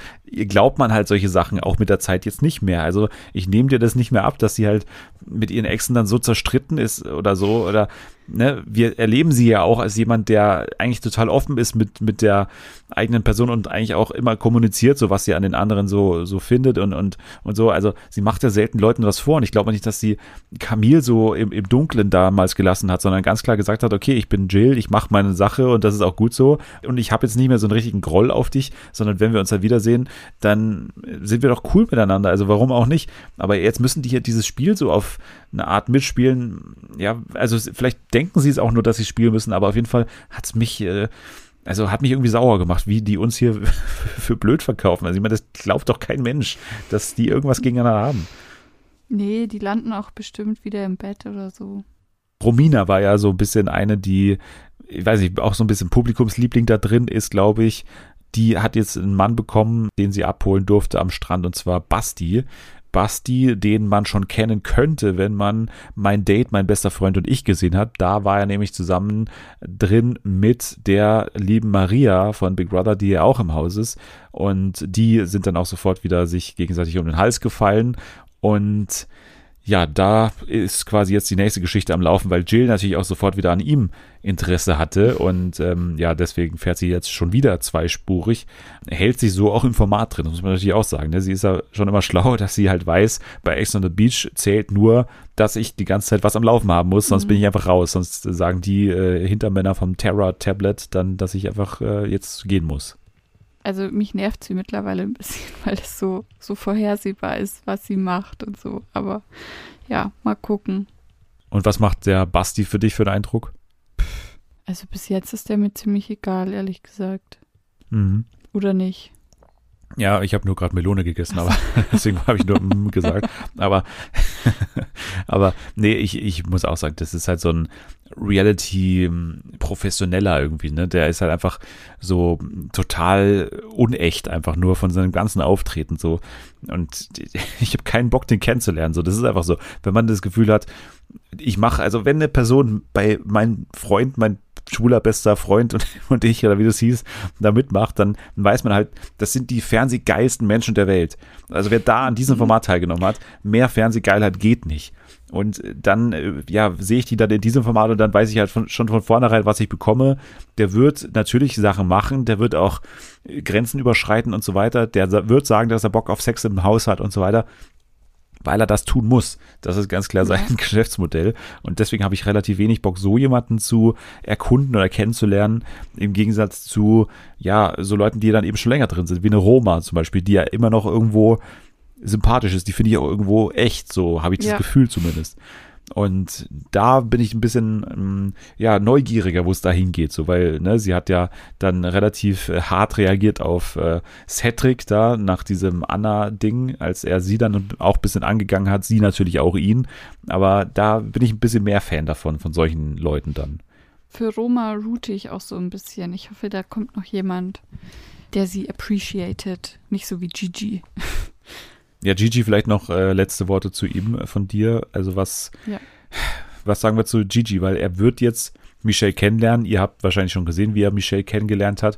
glaubt man halt solche Sachen auch mit der Zeit jetzt nicht mehr. Also ich nehme dir das nicht mehr ab, dass sie halt mit ihren Exen dann so zerstritten ist oder so oder ne, wir erleben sie ja auch als jemand, der eigentlich total offen ist mit, mit der eigenen Person und eigentlich auch immer kommuniziert, so was sie an den anderen so, so findet und, und, und so. Also sie macht ja selten Leuten was vor und ich glaube nicht, dass sie Camille so im, im Dunklen damals gelassen hat, sondern ganz klar gesagt hat, okay, ich bin Jill, ich mache meine Sache und das ist auch gut so und ich habe jetzt nicht mehr so einen richtigen Groll auf dich, sondern wenn wir uns da wiedersehen, dann sind wir doch cool miteinander, also warum auch nicht. Aber jetzt müssen die hier dieses Spiel so auf eine Art mitspielen, ja, also vielleicht denken sie es auch nur, dass sie spielen müssen, aber auf jeden Fall hat es mich, äh, also hat mich irgendwie sauer gemacht, wie die uns hier für blöd verkaufen. Also ich meine, das glaubt doch kein Mensch, dass die irgendwas gegeneinander haben. Nee, die landen auch bestimmt wieder im Bett oder so. Romina war ja so ein bisschen eine, die, ich weiß nicht, auch so ein bisschen Publikumsliebling da drin ist, glaube ich. Die hat jetzt einen Mann bekommen, den sie abholen durfte am Strand, und zwar Basti. Basti, den man schon kennen könnte, wenn man mein Date, mein bester Freund und ich gesehen hat. Da war er nämlich zusammen drin mit der lieben Maria von Big Brother, die ja auch im Haus ist. Und die sind dann auch sofort wieder sich gegenseitig um den Hals gefallen. Und ja, da ist quasi jetzt die nächste Geschichte am Laufen, weil Jill natürlich auch sofort wieder an ihm Interesse hatte und ähm, ja, deswegen fährt sie jetzt schon wieder zweispurig, hält sich so auch im Format drin, muss man natürlich auch sagen. Ne? Sie ist ja schon immer schlau, dass sie halt weiß, bei Ex on the Beach zählt nur, dass ich die ganze Zeit was am Laufen haben muss, sonst mhm. bin ich einfach raus, sonst sagen die äh, Hintermänner vom Terra-Tablet dann, dass ich einfach äh, jetzt gehen muss. Also mich nervt sie mittlerweile ein bisschen, weil es so, so vorhersehbar ist, was sie macht und so. Aber ja, mal gucken. Und was macht der Basti für dich für einen Eindruck? Also bis jetzt ist der mir ziemlich egal, ehrlich gesagt. Mhm. Oder nicht? Ja, ich habe nur gerade Melone gegessen, aber deswegen habe ich nur mm gesagt. Aber, aber nee, ich, ich muss auch sagen, das ist halt so ein Reality-Professioneller irgendwie, ne? Der ist halt einfach so total unecht, einfach nur von seinem ganzen Auftreten so. Und ich habe keinen Bock, den kennenzulernen. So, das ist einfach so. Wenn man das Gefühl hat, ich mache, also wenn eine Person bei meinem Freund, mein schwuler bester Freund und, und ich, oder wie du es hieß, da mitmacht, dann weiß man halt, das sind die fernsehgeilsten Menschen der Welt. Also wer da an diesem mhm. Format teilgenommen hat, mehr Fernsehgeilheit geht nicht. Und dann, äh, ja, sehe ich die dann in diesem Format und dann weiß ich halt von, schon von vornherein, was ich bekomme. Der wird natürlich Sachen machen, der wird auch Grenzen überschreiten und so weiter. Der wird sagen, dass er Bock auf Sex im Haus hat und so weiter weil er das tun muss. Das ist ganz klar sein ja. Geschäftsmodell. Und deswegen habe ich relativ wenig Bock, so jemanden zu erkunden oder kennenzulernen, im Gegensatz zu, ja, so Leuten, die dann eben schon länger drin sind, wie eine Roma zum Beispiel, die ja immer noch irgendwo sympathisch ist. Die finde ich auch irgendwo echt, so habe ich das ja. Gefühl zumindest. Und da bin ich ein bisschen ähm, ja neugieriger, wo es da hingeht, so weil ne, sie hat ja dann relativ äh, hart reagiert auf äh, Cedric da nach diesem Anna-Ding, als er sie dann auch ein bisschen angegangen hat, sie natürlich auch ihn. Aber da bin ich ein bisschen mehr Fan davon, von solchen Leuten dann. Für Roma route ich auch so ein bisschen. Ich hoffe, da kommt noch jemand, der sie appreciated, nicht so wie Gigi. Ja, Gigi, vielleicht noch äh, letzte Worte zu ihm äh, von dir. Also was, ja. was sagen wir zu Gigi? Weil er wird jetzt Michelle kennenlernen. Ihr habt wahrscheinlich schon gesehen, wie er Michelle kennengelernt hat.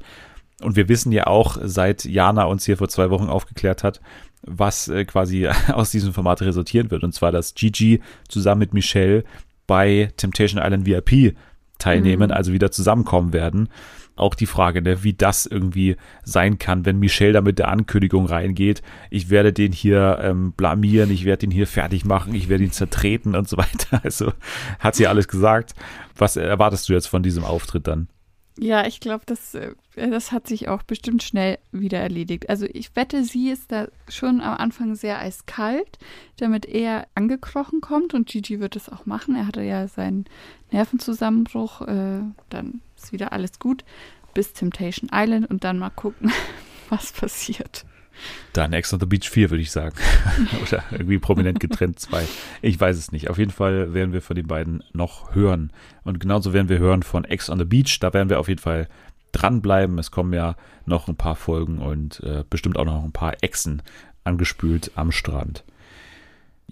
Und wir wissen ja auch, seit Jana uns hier vor zwei Wochen aufgeklärt hat, was äh, quasi aus diesem Format resultieren wird. Und zwar, dass Gigi zusammen mit Michelle bei Temptation Island VIP teilnehmen, mhm. also wieder zusammenkommen werden auch die Frage, ne, wie das irgendwie sein kann, wenn Michelle da mit der Ankündigung reingeht, ich werde den hier ähm, blamieren, ich werde ihn hier fertig machen, ich werde ihn zertreten und so weiter. Also hat sie alles gesagt. Was erwartest du jetzt von diesem Auftritt dann? Ja, ich glaube, das, äh, das hat sich auch bestimmt schnell wieder erledigt. Also ich wette, sie ist da schon am Anfang sehr eiskalt, damit er angekrochen kommt und Gigi wird es auch machen. Er hatte ja seinen Nervenzusammenbruch, äh, dann ist wieder alles gut, bis Temptation Island und dann mal gucken, was passiert. Dann Ex on the Beach 4, würde ich sagen. Oder irgendwie prominent getrennt 2. Ich weiß es nicht. Auf jeden Fall werden wir von den beiden noch hören. Und genauso werden wir hören von Ex on the Beach. Da werden wir auf jeden Fall dranbleiben. Es kommen ja noch ein paar Folgen und äh, bestimmt auch noch ein paar Exen angespült am Strand.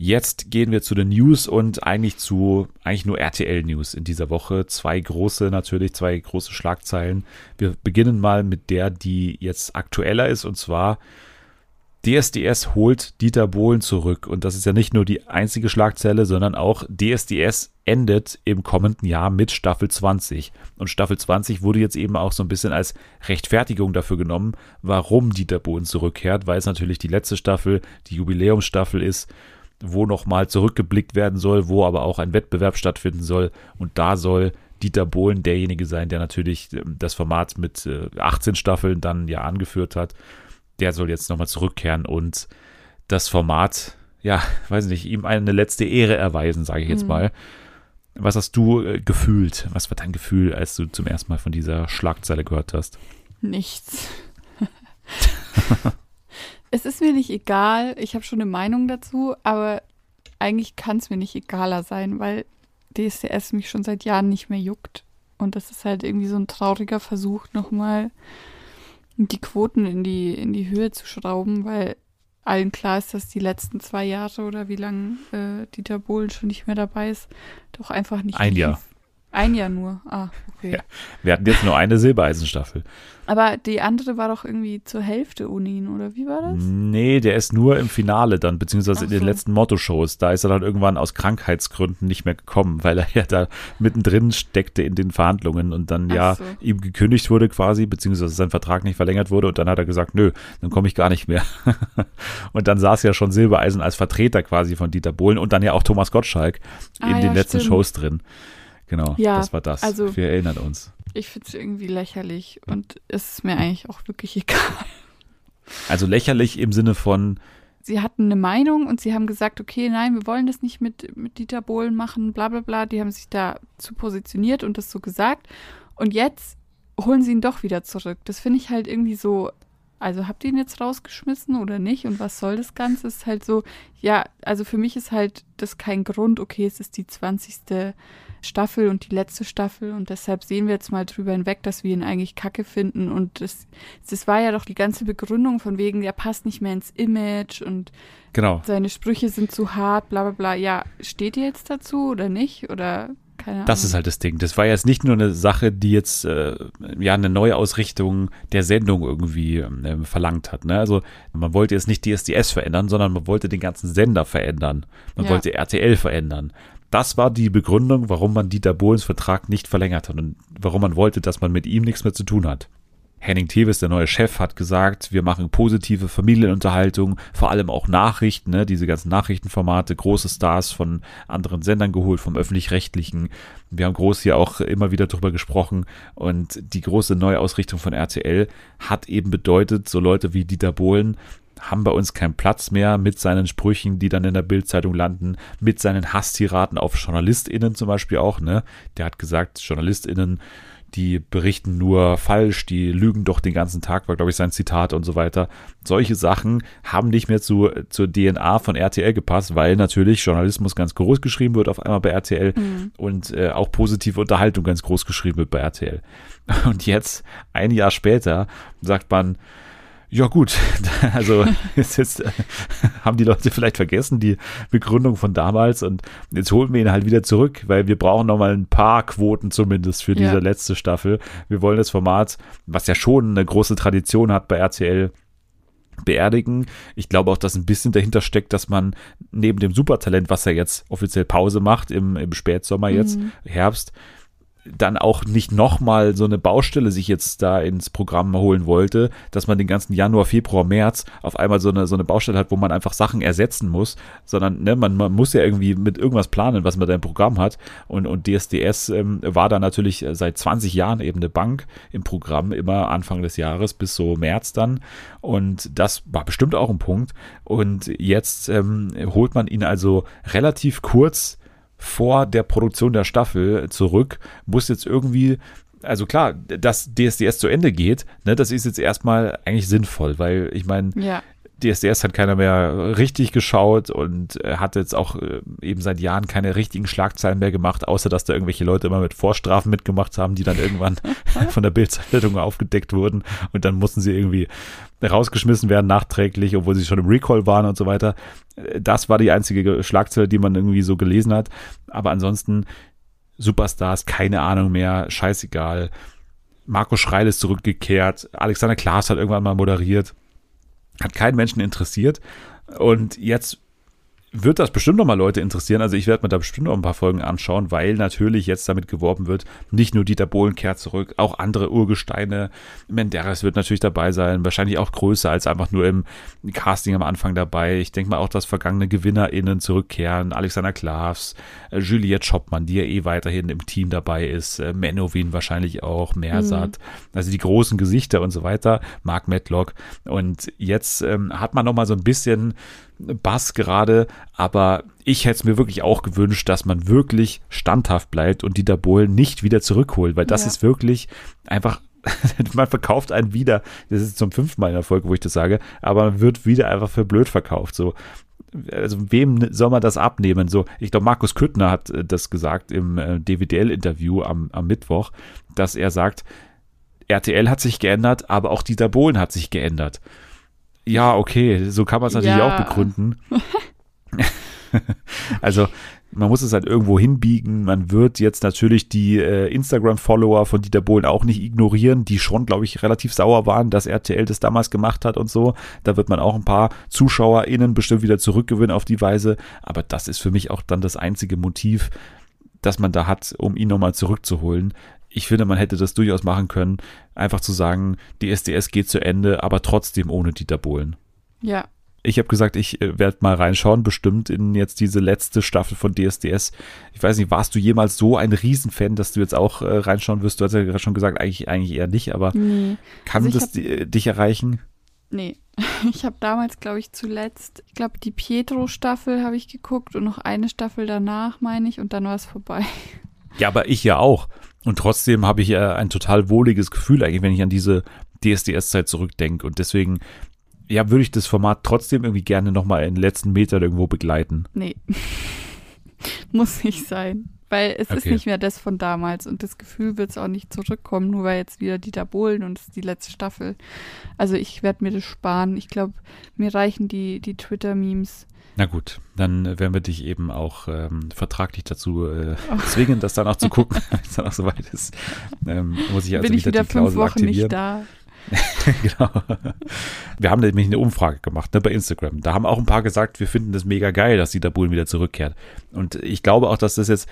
Jetzt gehen wir zu den News und eigentlich zu, eigentlich nur RTL-News in dieser Woche. Zwei große, natürlich, zwei große Schlagzeilen. Wir beginnen mal mit der, die jetzt aktueller ist und zwar DSDS holt Dieter Bohlen zurück. Und das ist ja nicht nur die einzige Schlagzeile, sondern auch DSDS endet im kommenden Jahr mit Staffel 20. Und Staffel 20 wurde jetzt eben auch so ein bisschen als Rechtfertigung dafür genommen, warum Dieter Bohlen zurückkehrt, weil es natürlich die letzte Staffel, die Jubiläumsstaffel ist, wo nochmal zurückgeblickt werden soll, wo aber auch ein Wettbewerb stattfinden soll. Und da soll Dieter Bohlen derjenige sein, der natürlich ähm, das Format mit 18 äh, Staffeln dann ja angeführt hat der soll jetzt nochmal zurückkehren und das Format, ja, weiß nicht, ihm eine letzte Ehre erweisen, sage ich jetzt mhm. mal. Was hast du äh, gefühlt? Was war dein Gefühl, als du zum ersten Mal von dieser Schlagzeile gehört hast? Nichts. es ist mir nicht egal. Ich habe schon eine Meinung dazu, aber eigentlich kann es mir nicht egaler sein, weil DSDS mich schon seit Jahren nicht mehr juckt. Und das ist halt irgendwie so ein trauriger Versuch, nochmal die Quoten in die, in die Höhe zu schrauben, weil allen klar ist, dass die letzten zwei Jahre oder wie lange äh, Dieter Bohlen schon nicht mehr dabei ist, doch einfach nicht. Ein Jahr. Ein Jahr nur. Ah, okay. Ja, wir hatten jetzt nur eine Silbereisenstaffel. Aber die andere war doch irgendwie zur Hälfte Unin, oder wie war das? Nee, der ist nur im Finale dann, beziehungsweise Ach in den letzten Motto-Shows. Da ist er dann irgendwann aus Krankheitsgründen nicht mehr gekommen, weil er ja da mittendrin steckte in den Verhandlungen und dann Ach ja so. ihm gekündigt wurde quasi, beziehungsweise sein Vertrag nicht verlängert wurde und dann hat er gesagt, nö, dann komme ich gar nicht mehr. und dann saß ja schon Silbereisen als Vertreter quasi von Dieter Bohlen und dann ja auch Thomas Gottschalk in ah, den ja, letzten stimmt. Shows drin. Genau, ja, das war das. Also, Wir erinnern uns. Ich finde es irgendwie lächerlich und es ist mir eigentlich auch wirklich egal. Also lächerlich im Sinne von. Sie hatten eine Meinung und sie haben gesagt, okay, nein, wir wollen das nicht mit, mit Dieter Bohlen machen, bla bla bla. Die haben sich da zu positioniert und das so gesagt. Und jetzt holen sie ihn doch wieder zurück. Das finde ich halt irgendwie so. Also habt ihr ihn jetzt rausgeschmissen oder nicht? Und was soll das Ganze? Ist halt so, ja, also für mich ist halt das kein Grund, okay, es ist die 20. Staffel und die letzte Staffel und deshalb sehen wir jetzt mal drüber hinweg, dass wir ihn eigentlich kacke finden und das, das war ja doch die ganze Begründung von wegen, der passt nicht mehr ins Image und genau. seine Sprüche sind zu hart, bla bla bla. Ja, steht ihr jetzt dazu oder nicht oder keine Ahnung. Das ist halt das Ding. Das war jetzt nicht nur eine Sache, die jetzt äh, ja eine Neuausrichtung der Sendung irgendwie äh, verlangt hat. Ne? Also man wollte jetzt nicht DSDS verändern, sondern man wollte den ganzen Sender verändern. Man ja. wollte RTL verändern. Das war die Begründung, warum man Dieter Bohlens Vertrag nicht verlängert hat und warum man wollte, dass man mit ihm nichts mehr zu tun hat. Henning Tevis, der neue Chef, hat gesagt, wir machen positive Familienunterhaltung, vor allem auch Nachrichten, ne, diese ganzen Nachrichtenformate, große Stars von anderen Sendern geholt, vom öffentlich-rechtlichen. Wir haben groß hier auch immer wieder drüber gesprochen und die große Neuausrichtung von RTL hat eben bedeutet, so Leute wie Dieter Bohlen haben bei uns keinen Platz mehr mit seinen Sprüchen, die dann in der Bildzeitung landen, mit seinen Hasstiraden auf JournalistInnen zum Beispiel auch, ne? Der hat gesagt, JournalistInnen, die berichten nur falsch, die lügen doch den ganzen Tag, war glaube ich sein Zitat und so weiter. Solche Sachen haben nicht mehr zu, zur DNA von RTL gepasst, weil natürlich Journalismus ganz groß geschrieben wird auf einmal bei RTL mhm. und äh, auch positive Unterhaltung ganz groß geschrieben wird bei RTL. Und jetzt, ein Jahr später, sagt man, ja gut, also jetzt, jetzt äh, haben die Leute vielleicht vergessen die Begründung von damals und jetzt holen wir ihn halt wieder zurück, weil wir brauchen noch mal ein paar Quoten zumindest für diese ja. letzte Staffel. Wir wollen das Format, was ja schon eine große Tradition hat bei RTL, beerdigen. Ich glaube auch, dass ein bisschen dahinter steckt, dass man neben dem Supertalent, was er jetzt offiziell Pause macht im, im Spätsommer jetzt, mhm. Herbst, dann auch nicht nochmal so eine Baustelle sich jetzt da ins Programm holen wollte, dass man den ganzen Januar, Februar, März auf einmal so eine, so eine Baustelle hat, wo man einfach Sachen ersetzen muss, sondern ne, man, man muss ja irgendwie mit irgendwas planen, was man da im Programm hat. Und, und DSDS ähm, war da natürlich seit 20 Jahren eben eine Bank im Programm, immer Anfang des Jahres bis so März dann. Und das war bestimmt auch ein Punkt. Und jetzt ähm, holt man ihn also relativ kurz vor der Produktion der Staffel zurück, muss jetzt irgendwie also klar, dass DSDS zu Ende geht, ne, das ist jetzt erstmal eigentlich sinnvoll, weil ich meine, ja. DSDS hat keiner mehr richtig geschaut und hat jetzt auch äh, eben seit Jahren keine richtigen Schlagzeilen mehr gemacht, außer dass da irgendwelche Leute immer mit Vorstrafen mitgemacht haben, die dann irgendwann von der Bildzeitung aufgedeckt wurden und dann mussten sie irgendwie rausgeschmissen werden nachträglich, obwohl sie schon im Recall waren und so weiter. Das war die einzige Schlagzeile, die man irgendwie so gelesen hat. Aber ansonsten Superstars, keine Ahnung mehr, scheißegal. Marco Schreil ist zurückgekehrt. Alexander Klaas hat irgendwann mal moderiert. Hat keinen Menschen interessiert. Und jetzt wird das bestimmt noch mal Leute interessieren. Also ich werde mir da bestimmt noch ein paar Folgen anschauen, weil natürlich jetzt damit geworben wird, nicht nur Dieter Bohlen kehrt zurück, auch andere Urgesteine. Menderes wird natürlich dabei sein, wahrscheinlich auch größer als einfach nur im Casting am Anfang dabei. Ich denke mal auch, dass vergangene GewinnerInnen zurückkehren. Alexander Klavs, äh, Juliette Schoppmann, die ja eh weiterhin im Team dabei ist, äh, Menowin wahrscheinlich auch, Mersat, mhm. also die großen Gesichter und so weiter, Mark Medlock. Und jetzt ähm, hat man noch mal so ein bisschen Bass gerade, aber ich hätte es mir wirklich auch gewünscht, dass man wirklich standhaft bleibt und Dieter Bohlen nicht wieder zurückholt, weil das ja. ist wirklich einfach man verkauft einen wieder, das ist zum fünften Mal in der Folge, wo ich das sage, aber man wird wieder einfach für blöd verkauft. So, also wem soll man das abnehmen? So, ich glaube, Markus Küttner hat äh, das gesagt im äh, DWDL-Interview am, am Mittwoch, dass er sagt, RTL hat sich geändert, aber auch Dieter Bohlen hat sich geändert. Ja, okay, so kann man es natürlich ja. auch begründen. also man muss es halt irgendwo hinbiegen. Man wird jetzt natürlich die äh, Instagram-Follower von Dieter Bohlen auch nicht ignorieren, die schon, glaube ich, relativ sauer waren, dass RTL das damals gemacht hat und so. Da wird man auch ein paar ZuschauerInnen bestimmt wieder zurückgewinnen auf die Weise. Aber das ist für mich auch dann das einzige Motiv, das man da hat, um ihn nochmal zurückzuholen ich finde, man hätte das durchaus machen können, einfach zu sagen, die SDS geht zu Ende, aber trotzdem ohne Dieter Bohlen. Ja. Ich habe gesagt, ich äh, werde mal reinschauen, bestimmt in jetzt diese letzte Staffel von DSDS. Ich weiß nicht, warst du jemals so ein Riesenfan, dass du jetzt auch äh, reinschauen wirst? Du hast ja gerade schon gesagt, eigentlich, eigentlich eher nicht, aber nee. kann also das hab, äh, dich erreichen? Nee. Ich habe damals, glaube ich, zuletzt, ich glaube, die Pietro-Staffel habe ich geguckt und noch eine Staffel danach, meine ich, und dann war es vorbei. Ja, aber ich ja auch. Und trotzdem habe ich ja ein total wohliges Gefühl, eigentlich, wenn ich an diese DSDS-Zeit zurückdenke. Und deswegen, ja, würde ich das Format trotzdem irgendwie gerne nochmal in den letzten Metern irgendwo begleiten. Nee. Muss nicht sein. Weil es okay. ist nicht mehr das von damals und das Gefühl wird es auch nicht zurückkommen, nur weil jetzt wieder Dieter Bohlen und es ist die letzte Staffel. Also ich werde mir das sparen. Ich glaube, mir reichen die, die Twitter-Memes na gut, dann werden wir dich eben auch ähm, vertraglich dazu äh, oh. zwingen, das dann auch zu gucken, wenn es dann auch soweit ist. Ähm, muss ich also Bin ich wieder, wieder fünf Wochen aktivieren. nicht da. genau. Wir haben nämlich eine Umfrage gemacht ne, bei Instagram. Da haben auch ein paar gesagt, wir finden das mega geil, dass Dieter Bohlen wieder zurückkehrt. Und ich glaube auch, dass das jetzt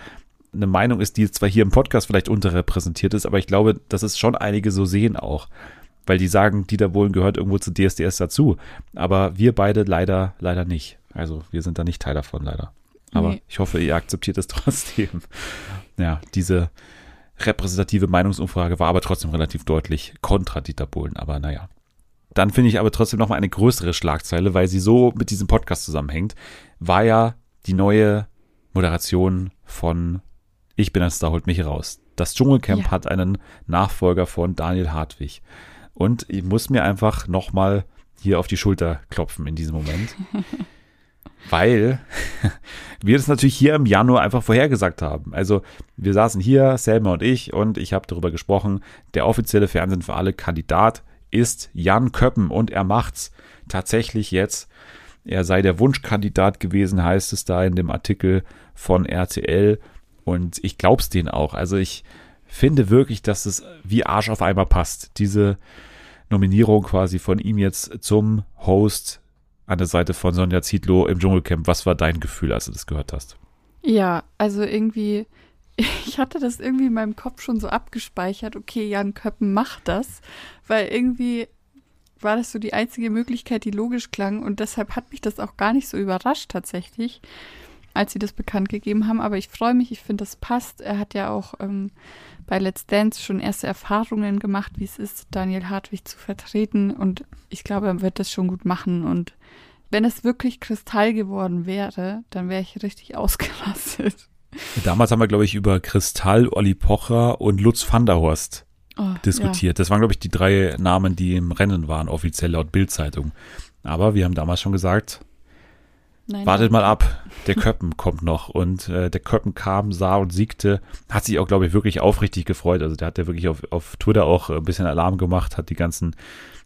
eine Meinung ist, die zwar hier im Podcast vielleicht unterrepräsentiert ist, aber ich glaube, dass es schon einige so sehen auch. Weil die sagen, Dieter Bohlen gehört irgendwo zu DSDS dazu. Aber wir beide leider, leider nicht. Also wir sind da nicht Teil davon, leider. Aber nee. ich hoffe, ihr akzeptiert es trotzdem. Ja, diese repräsentative Meinungsumfrage war aber trotzdem relativ deutlich kontra Dieter Bohlen. Aber naja. Dann finde ich aber trotzdem noch mal eine größere Schlagzeile, weil sie so mit diesem Podcast zusammenhängt, war ja die neue Moderation von Ich bin ein Star, holt mich raus. Das Dschungelcamp ja. hat einen Nachfolger von Daniel Hartwig. Und ich muss mir einfach noch mal hier auf die Schulter klopfen in diesem Moment. weil wir das natürlich hier im Januar einfach vorhergesagt haben. Also wir saßen hier, Selma und ich, und ich habe darüber gesprochen, der offizielle Fernsehen für alle Kandidat ist Jan Köppen und er macht's tatsächlich jetzt. Er sei der Wunschkandidat gewesen, heißt es da in dem Artikel von RTL. Und ich glaub's denen auch. Also ich finde wirklich, dass es wie Arsch auf einmal passt. Diese Nominierung quasi von ihm jetzt zum Host an der Seite von Sonja Zietlow im Dschungelcamp. Was war dein Gefühl, als du das gehört hast? Ja, also irgendwie, ich hatte das irgendwie in meinem Kopf schon so abgespeichert. Okay, Jan Köppen macht das, weil irgendwie war das so die einzige Möglichkeit, die logisch klang und deshalb hat mich das auch gar nicht so überrascht tatsächlich, als sie das bekannt gegeben haben. Aber ich freue mich, ich finde, das passt. Er hat ja auch ähm, bei Let's Dance schon erste Erfahrungen gemacht, wie es ist, Daniel Hartwig zu vertreten und ich glaube, er wird das schon gut machen und wenn es wirklich Kristall geworden wäre, dann wäre ich richtig ausgerastet. Damals haben wir, glaube ich, über Kristall, Olli Pocher und Lutz van der Horst oh, diskutiert. Ja. Das waren, glaube ich, die drei Namen, die im Rennen waren, offiziell laut Bildzeitung. Aber wir haben damals schon gesagt, Nein, wartet mal ab, der Köppen kommt noch. Und äh, der Köppen kam, sah und siegte, hat sich auch, glaube ich, wirklich aufrichtig gefreut. Also der hat ja wirklich auf, auf Twitter auch ein bisschen Alarm gemacht, hat die ganzen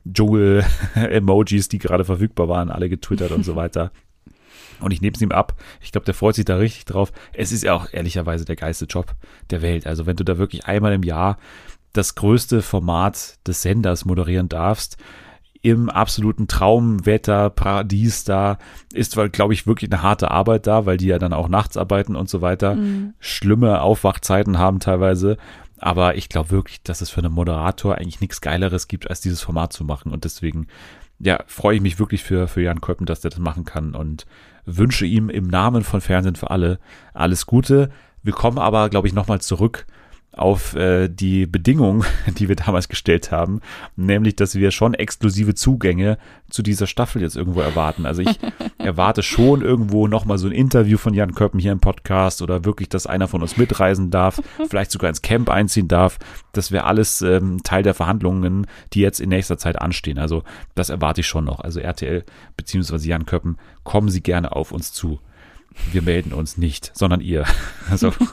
Joel-Emojis, die gerade verfügbar waren, alle getwittert und so weiter. Und ich nehme es ihm ab. Ich glaube, der freut sich da richtig drauf. Es ist ja auch ehrlicherweise der geilste Job der Welt. Also wenn du da wirklich einmal im Jahr das größte Format des Senders moderieren darfst, im absoluten Traumwetter, Paradies da. Ist, glaube ich, wirklich eine harte Arbeit da, weil die ja dann auch nachts arbeiten und so weiter. Mhm. Schlimme Aufwachzeiten haben teilweise. Aber ich glaube wirklich, dass es für einen Moderator eigentlich nichts Geileres gibt, als dieses Format zu machen. Und deswegen, ja, freue ich mich wirklich für, für Jan Köppen, dass der das machen kann und wünsche ihm im Namen von Fernsehen für alle alles Gute. Wir kommen aber, glaube ich, nochmal zurück auf äh, die Bedingungen, die wir damals gestellt haben, nämlich, dass wir schon exklusive Zugänge zu dieser Staffel jetzt irgendwo erwarten. Also ich erwarte schon irgendwo nochmal so ein Interview von Jan Köppen hier im Podcast oder wirklich, dass einer von uns mitreisen darf, vielleicht sogar ins Camp einziehen darf. Das wäre alles ähm, Teil der Verhandlungen, die jetzt in nächster Zeit anstehen. Also das erwarte ich schon noch. Also RTL beziehungsweise Jan Köppen, kommen Sie gerne auf uns zu. Wir melden uns nicht, sondern ihr. Also.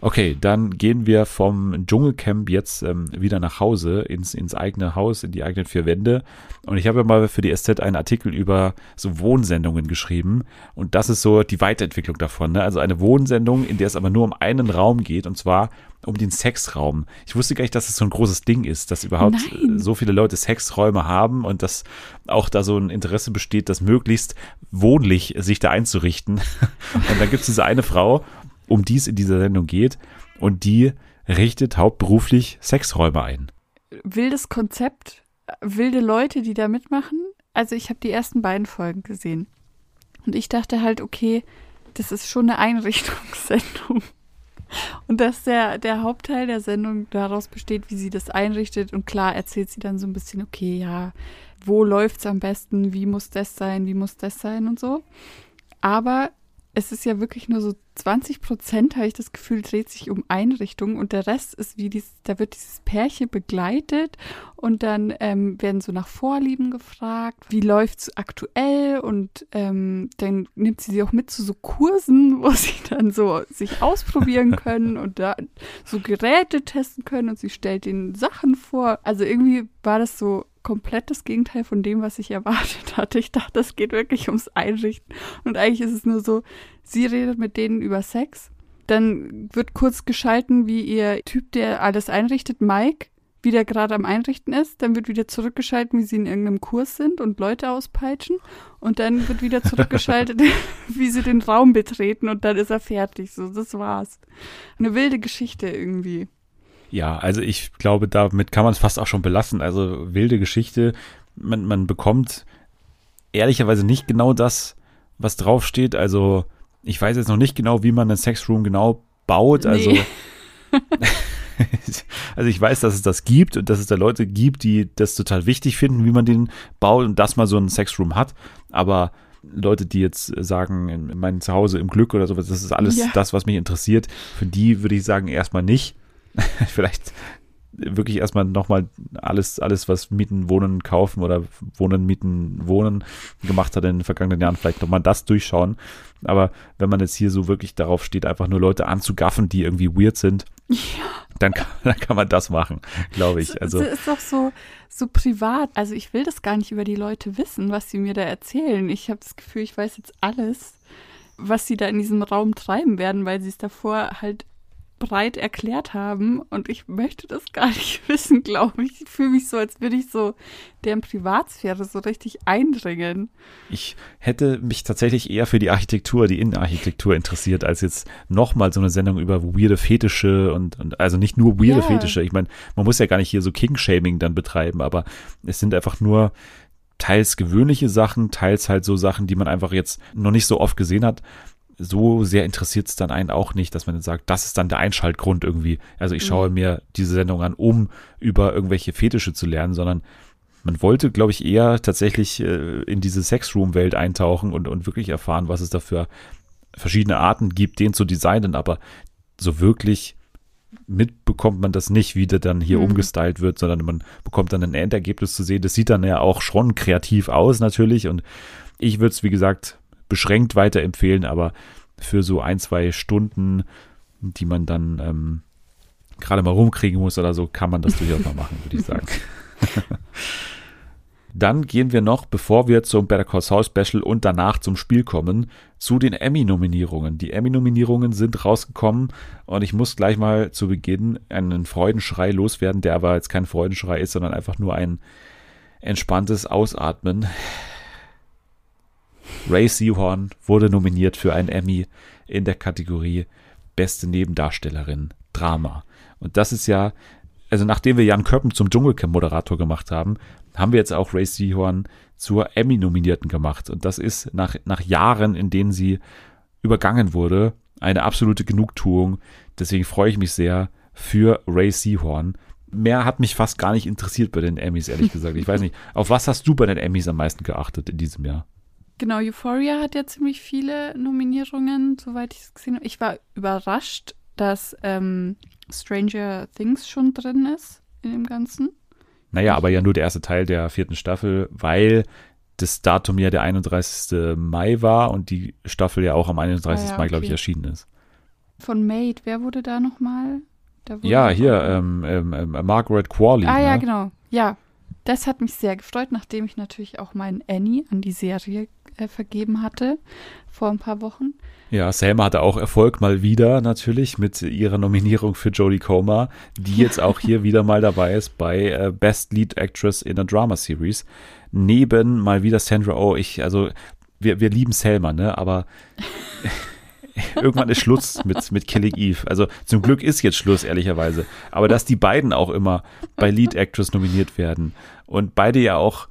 Okay, dann gehen wir vom Dschungelcamp jetzt ähm, wieder nach Hause, ins, ins eigene Haus, in die eigenen vier Wände. Und ich habe ja mal für die SZ einen Artikel über so Wohnsendungen geschrieben. Und das ist so die Weiterentwicklung davon. Ne? Also eine Wohnsendung, in der es aber nur um einen Raum geht, und zwar um den Sexraum. Ich wusste gar nicht, dass es das so ein großes Ding ist, dass überhaupt Nein. so viele Leute Sexräume haben und dass auch da so ein Interesse besteht, das möglichst wohnlich sich da einzurichten. Und dann gibt es diese eine Frau, um die es in dieser Sendung geht. Und die richtet hauptberuflich Sexräume ein. Wildes Konzept, wilde Leute, die da mitmachen. Also ich habe die ersten beiden Folgen gesehen. Und ich dachte halt, okay, das ist schon eine Einrichtungssendung. Und dass der, der Hauptteil der Sendung daraus besteht, wie sie das einrichtet. Und klar erzählt sie dann so ein bisschen, okay, ja, wo läuft's am besten, wie muss das sein, wie muss das sein und so. Aber es ist ja wirklich nur so 20 Prozent, habe ich das Gefühl, dreht sich um Einrichtungen und der Rest ist wie dieses, da wird dieses Pärchen begleitet und dann ähm, werden so nach Vorlieben gefragt, wie läuft's aktuell und ähm, dann nimmt sie sie auch mit zu so Kursen, wo sie dann so sich ausprobieren können und da so Geräte testen können und sie stellt ihnen Sachen vor. Also irgendwie war das so komplett das Gegenteil von dem, was ich erwartet hatte. Ich dachte, es geht wirklich ums Einrichten. Und eigentlich ist es nur so, sie redet mit denen über Sex. Dann wird kurz geschalten, wie ihr Typ, der alles einrichtet, Mike, wie der gerade am Einrichten ist. Dann wird wieder zurückgeschalten, wie sie in irgendeinem Kurs sind und Leute auspeitschen. Und dann wird wieder zurückgeschaltet, wie sie den Raum betreten und dann ist er fertig. So, das war's. Eine wilde Geschichte irgendwie. Ja, also ich glaube, damit kann man es fast auch schon belassen. Also wilde Geschichte. Man, man bekommt ehrlicherweise nicht genau das, was draufsteht. Also ich weiß jetzt noch nicht genau, wie man einen Sexroom genau baut. Also, Nee. also ich weiß, dass es das gibt und dass es da Leute gibt, die das total wichtig finden, wie man den baut und dass man so einen Sexroom hat. Aber Leute, die jetzt sagen, in mein Zuhause im Glück oder sowas, das ist alles Ja. das, was mich interessiert. Für die würde ich sagen, erstmal nicht. Vielleicht wirklich erstmal nochmal alles, alles, was Mieten, Wohnen, Kaufen oder Wohnen, Mieten, Wohnen gemacht hat in den vergangenen Jahren, vielleicht nochmal das durchschauen. Aber wenn man jetzt hier so wirklich darauf steht, einfach nur Leute anzugaffen, die irgendwie weird sind, dann, kann, dann kann man das machen, glaube ich. Also Es ist doch so, so privat. Also ich will das gar nicht über die Leute wissen, was sie mir da erzählen. Ich habe das Gefühl, ich weiß jetzt alles, was sie da in diesem Raum treiben werden, weil sie es davor halt breit erklärt haben. Und ich möchte das gar nicht wissen, glaube ich. Ich fühle mich so, als würde ich so deren Privatsphäre so richtig eindringen. Ich hätte mich tatsächlich eher für die Architektur, die Innenarchitektur interessiert, als jetzt nochmal so eine Sendung über weirde Fetische und, und also nicht nur weirde Ja. Fetische. Ich meine, man muss ja gar nicht hier so King-Shaming dann betreiben, aber es sind einfach nur teils gewöhnliche Sachen, teils halt so Sachen, die man einfach jetzt noch nicht so oft gesehen hat. So sehr interessiert es dann einen auch nicht, dass man dann sagt, das ist dann der Einschaltgrund irgendwie. Also ich schaue mir diese Sendung an, um über irgendwelche Fetische zu lernen, sondern man wollte, glaube ich, eher tatsächlich äh, in diese Sexroom-Welt eintauchen und, und wirklich erfahren, was es da für verschiedene Arten gibt, den zu designen, aber so wirklich mitbekommt man das nicht, wie der dann hier Mhm. umgestylt wird, sondern man bekommt dann ein Endergebnis zu sehen. Das sieht dann ja auch schon kreativ aus natürlich und ich würde es, wie gesagt, beschränkt weiterempfehlen, aber für so ein, zwei Stunden, die man dann ähm, gerade mal rumkriegen muss oder so, kann man das durchaus mal machen, würde ich sagen. Dann gehen wir noch, bevor wir zum Better Call Saul Special und danach zum Spiel kommen, zu den Emmy-Nominierungen. Die Emmy-Nominierungen sind rausgekommen und ich muss gleich mal zu Beginn einen Freudenschrei loswerden, der aber jetzt kein Freudenschrei ist, sondern einfach nur ein entspanntes Ausatmen. Ray Seahorn wurde nominiert für einen Emmy in der Kategorie Beste Nebendarstellerin Drama. Und das ist ja, also nachdem wir Jan Köppen zum Dschungelcamp-Moderator gemacht haben, haben wir jetzt auch Ray Seahorn zur Emmy-Nominierten gemacht. Und das ist nach, nach Jahren, in denen sie übergangen wurde, eine absolute Genugtuung. Deswegen freue ich mich sehr für Ray Seahorn. Mehr hat mich fast gar nicht interessiert bei den Emmys, ehrlich gesagt. Ich weiß nicht, auf was hast du bei den Emmys am meisten geachtet in diesem Jahr? Genau, Euphoria hat ja ziemlich viele Nominierungen, soweit ich es gesehen habe. Ich war überrascht, dass ähm, Stranger Things schon drin ist in dem Ganzen. Naja, aber ja nur der erste Teil der vierten Staffel, weil das Datum ja der 31. Mai war und die Staffel ja auch am 31. Ah ja, Mai, glaube ich, erschienen ist. Von Maid, wer wurde da nochmal? Ja, hier, ähm, ähm, ähm, Margaret Qualley. Ah ja, ne? genau. Ja, das hat mich sehr gefreut, nachdem ich natürlich auch meinen Annie an die Serie äh, vergeben hatte vor ein paar Wochen. Ja, Selma hatte auch Erfolg mal wieder natürlich mit ihrer Nominierung für Jodie Comer, die jetzt auch hier wieder mal dabei ist bei äh, Best Lead Actress in a Drama Series. Neben mal wieder Sandra Oh. Ich, also wir, wir lieben Selma, ne? Aber irgendwann ist Schluss mit, mit Killing Eve. Also zum Glück ist jetzt Schluss, ehrlicherweise. Aber dass die beiden auch immer bei Lead Actress nominiert werden und beide ja auch,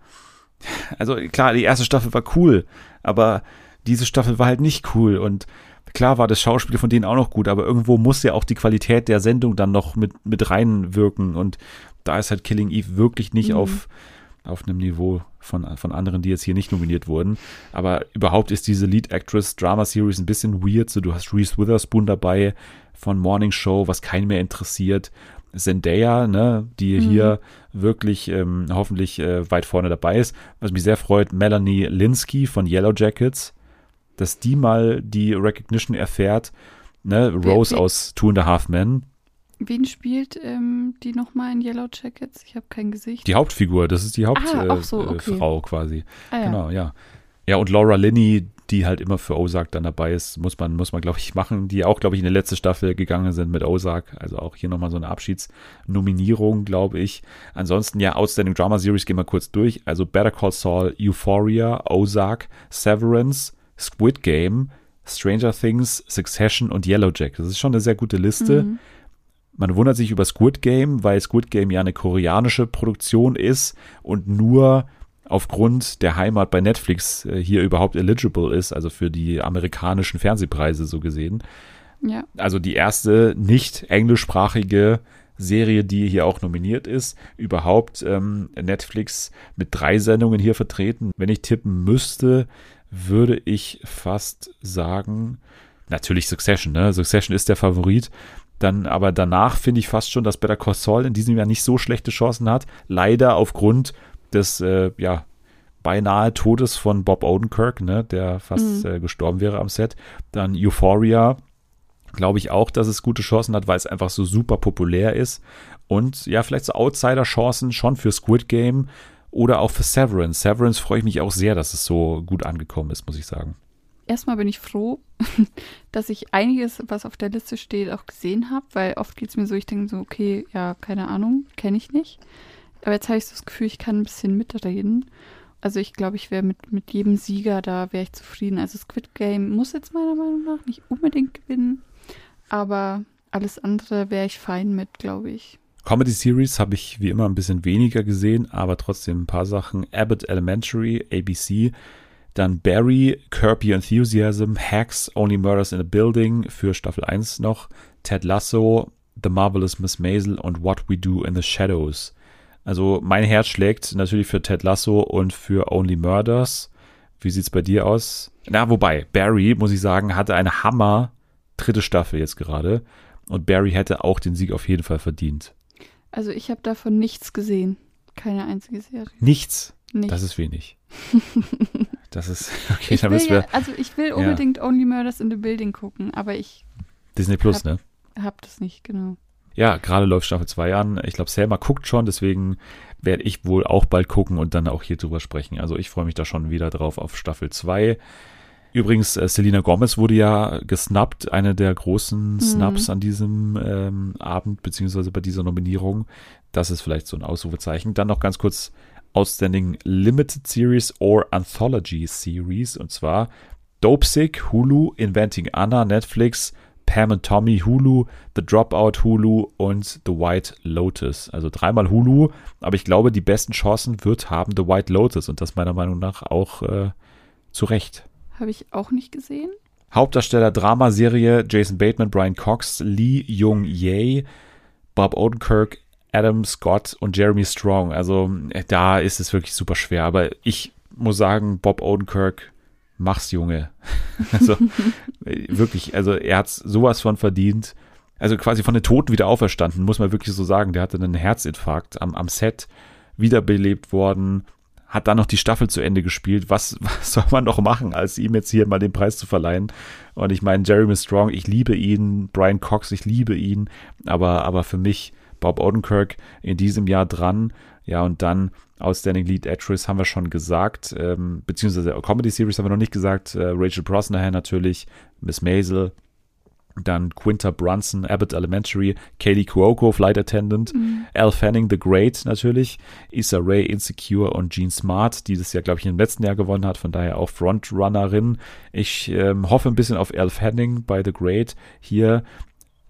also klar, die erste Staffel war cool, aber diese Staffel war halt nicht cool und klar war das Schauspiel von denen auch noch gut, aber irgendwo muss ja auch die Qualität der Sendung dann noch mit, mit reinwirken und da ist halt Killing Eve wirklich nicht Mhm. auf, auf einem Niveau von, von anderen, die jetzt hier nicht nominiert wurden. Aber überhaupt ist diese Lead Actress Drama Series ein bisschen weird. So, du hast Reese Witherspoon dabei von Morning Show, was keinen mehr interessiert. Zendaya, ne, die Mhm. hier wirklich ähm, hoffentlich äh, weit vorne dabei ist. Was mich sehr freut, Melanie Linsky von Yellow Jackets, dass die mal die Recognition erfährt. Ne, Rose wer- aus Two and a Half Men, Wen spielt ähm, die nochmal in Yellow Jackets? Ich habe kein Gesicht. die Hauptfigur, das ist die Hauptfrau Ah, so, äh, okay. Frau quasi. ah, ja. Genau, ja. Ja, und Laura Linney, die halt immer für Ozark dann dabei ist, muss man, muss man, glaube ich, machen, die auch, glaube ich, in die letzte Staffel gegangen sind mit Ozark. Also auch hier nochmal so eine Abschiedsnominierung, glaube ich. Ansonsten, ja, Outstanding Drama Series gehen wir kurz durch. Also Better Call Saul, Euphoria, Ozark, Severance, Squid Game, Stranger Things, Succession und Yellow Jack. Das ist schon eine sehr gute Liste. Mhm. Man wundert sich über Squid Game, weil Squid Game ja eine koreanische Produktion ist und nur aufgrund der Heimat bei Netflix äh, hier überhaupt eligible ist, also für die amerikanischen Fernsehpreise so gesehen. Ja. Also die erste nicht englischsprachige Serie, die hier auch nominiert ist. Überhaupt ähm, Netflix mit drei Sendungen hier vertreten. Wenn ich tippen müsste, würde ich fast sagen, natürlich Succession, ne? Succession ist der Favorit. Dann, aber danach finde ich fast schon, dass Better Call Saul in diesem Jahr nicht so schlechte Chancen hat. Leider aufgrund des, äh, ja, beinahe Todes von Bob Odenkirk, ne, der fast Mhm. äh, gestorben wäre am Set. Dann Euphoria, glaube ich auch, dass es gute Chancen hat, weil es einfach so super populär ist. Und ja, vielleicht so Outsider-Chancen schon für Squid Game oder auch für Severance. Severance freue ich mich auch sehr, dass es so gut angekommen ist, muss ich sagen. Erstmal bin ich froh, dass ich einiges, was auf der Liste steht, auch gesehen habe, weil oft geht es mir so, ich denke so, okay, ja, keine Ahnung, kenne ich nicht. Aber jetzt habe ich so das Gefühl, ich kann ein bisschen mitreden. Also ich glaube, ich wäre mit, mit jedem Sieger da, wäre ich zufrieden. Also Squid Game muss jetzt meiner Meinung nach nicht unbedingt gewinnen, aber alles andere wäre ich fein mit, glaube ich. Comedy Series habe ich wie immer ein bisschen weniger gesehen, aber trotzdem ein paar Sachen. Abbott Elementary, ABC, dann Barry, Your Enthusiasm, Hacks, Only Murders in a Building für Staffel 1 noch, Ted Lasso, The Marvelous Miss Maisel und What We Do in the Shadows. Also mein Herz schlägt natürlich für Ted Lasso und für Only Murders. Wie sieht's bei dir aus? Na, wobei, Barry, muss ich sagen, hatte eine Hammer dritte Staffel jetzt gerade. Und Barry hätte auch den Sieg auf jeden Fall verdient. Also ich habe davon nichts gesehen. Keine einzige Serie. Nichts. Nichts. Das ist wenig. Das ist, okay, ich will ja, also ich will unbedingt Only Murders in the Building gucken, aber ich Disney Plus, hab- ne? habe das nicht, genau. Ja, gerade läuft Staffel 2 an. Ich glaube, Selma guckt schon, deswegen werde ich wohl auch bald gucken und dann auch hier drüber sprechen. Also ich freue mich da schon wieder drauf auf Staffel 2. Übrigens, äh, Selena Gomez wurde ja gesnappt, eine der großen Snaps an diesem ähm, Abend, beziehungsweise bei dieser Nominierung. Das ist vielleicht so ein Ausrufezeichen. Dann noch ganz kurz Outstanding Limited Series or Anthology Series. Und zwar Dopesick, Hulu, Inventing Anna, Netflix, Pam and Tommy, Hulu, The Dropout, Hulu und The White Lotus. Also dreimal Hulu, aber ich glaube, die besten Chancen wird haben The White Lotus und das meiner Meinung nach auch äh, zu Recht. Habe ich auch nicht gesehen. Hauptdarsteller Dramaserie Jason Bateman, Brian Cox, Lee Jung Jae, Bob Odenkirk, Adam Scott und Jeremy Strong. Also äh, da ist es wirklich super schwer. Aber ich muss sagen, Bob Odenkirk, mach's Junge. also wirklich, also er hat sowas von verdient. Also quasi von den Toten wieder auferstanden, muss man wirklich so sagen. Der hatte einen Herzinfarkt am, am Set, wiederbelebt worden, hat dann noch die Staffel zu Ende gespielt. Was, was soll man noch machen, als ihm jetzt hier mal den Preis zu verleihen? Und ich meine, Jeremy Strong, ich liebe ihn, Brian Cox, ich liebe ihn, aber, aber für mich Bob Odenkirk in diesem Jahr dran. Ja, und dann Outstanding Lead Actress haben wir schon gesagt, ähm, beziehungsweise Comedy Series haben wir noch nicht gesagt. Äh, Rachel Brosnahan natürlich, Miss Maisel, dann Quinta Brunson, Abbott Elementary, Kaylee Cuoco, Flight Attendant, Al Fanning, The Great natürlich, Issa Rae, Insecure und Jean Smart, die das ja, glaube ich, im letzten Jahr gewonnen hat, von daher auch Frontrunnerin. Ich ähm, hoffe ein bisschen auf Al Fanning bei The Great hier.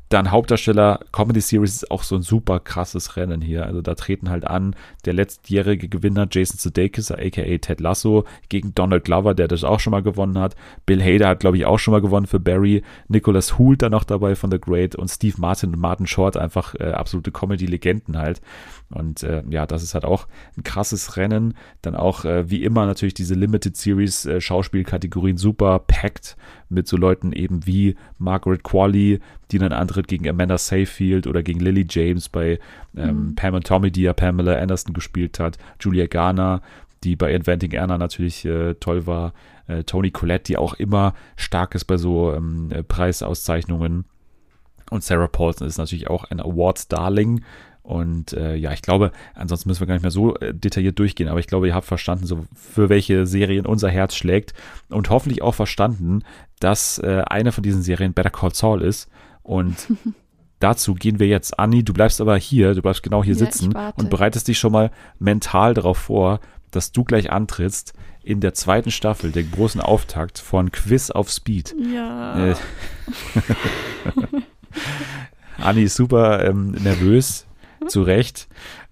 Dann Hauptdarsteller, Comedy Series ist auch so ein super krasses Rennen hier. Also da treten halt an der letztjährige Gewinner Jason Sudeikis, aka Ted Lasso, gegen Donald Glover, der das auch schon mal gewonnen hat. Bill Hader hat, glaube ich, auch schon mal gewonnen für Barry. Nicholas Hoult dann noch dabei von The Great und Steve Martin und Martin Short, einfach äh, absolute Comedy-Legenden halt. Und äh, ja, das ist halt auch ein krasses Rennen. Dann auch äh, wie immer natürlich diese Limited Series äh, Schauspielkategorien super packed mit so Leuten eben wie Margaret Qualley, die dann antritt gegen Amanda Seyfield oder gegen Lily James bei ähm, Pam und Tommy, die ja Pamela Anderson gespielt hat, Julia Garner, die bei Inventing Anna natürlich äh, toll war, äh, Tony Collette, die auch immer stark ist bei so ähm, äh, Preisauszeichnungen. Und Sarah Paulson ist natürlich auch ein Awards-Darling. Und äh, ja, ich glaube, ansonsten müssen wir gar nicht mehr so äh, detailliert durchgehen, aber ich glaube, ihr habt verstanden, so für welche Serien unser Herz schlägt und hoffentlich auch verstanden, dass äh, eine von diesen Serien Better Call Saul ist. Und dazu gehen wir jetzt. Anni, du bleibst aber hier, du bleibst genau hier Ja, sitzen und bereitest dich schon mal mental darauf vor, dass du gleich antrittst in der zweiten Staffel, den großen Auftakt von Quiz auf Speed. Ja. Äh, Anni ist super ähm, nervös, zu Recht.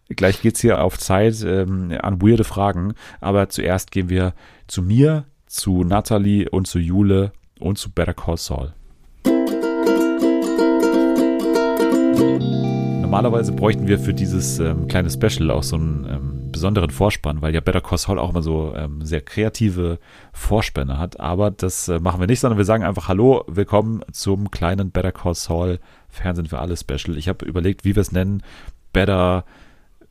Gleich geht's hier auf Zeit ähm, an weirde Fragen. Aber zuerst gehen wir zu mir, zu Natalie und zu Jule und zu Better Call Saul. Normalerweise bräuchten wir für dieses ähm, kleine Special auch so einen ähm, besonderen Vorspann, weil ja Better Call Saul auch immer so ähm, sehr kreative Vorspänne hat. Aber das äh, machen wir nicht, sondern wir sagen einfach Hallo, willkommen zum kleinen Better Call Saul Fernsehen für alle Special. Ich habe überlegt, wie wir es nennen. Better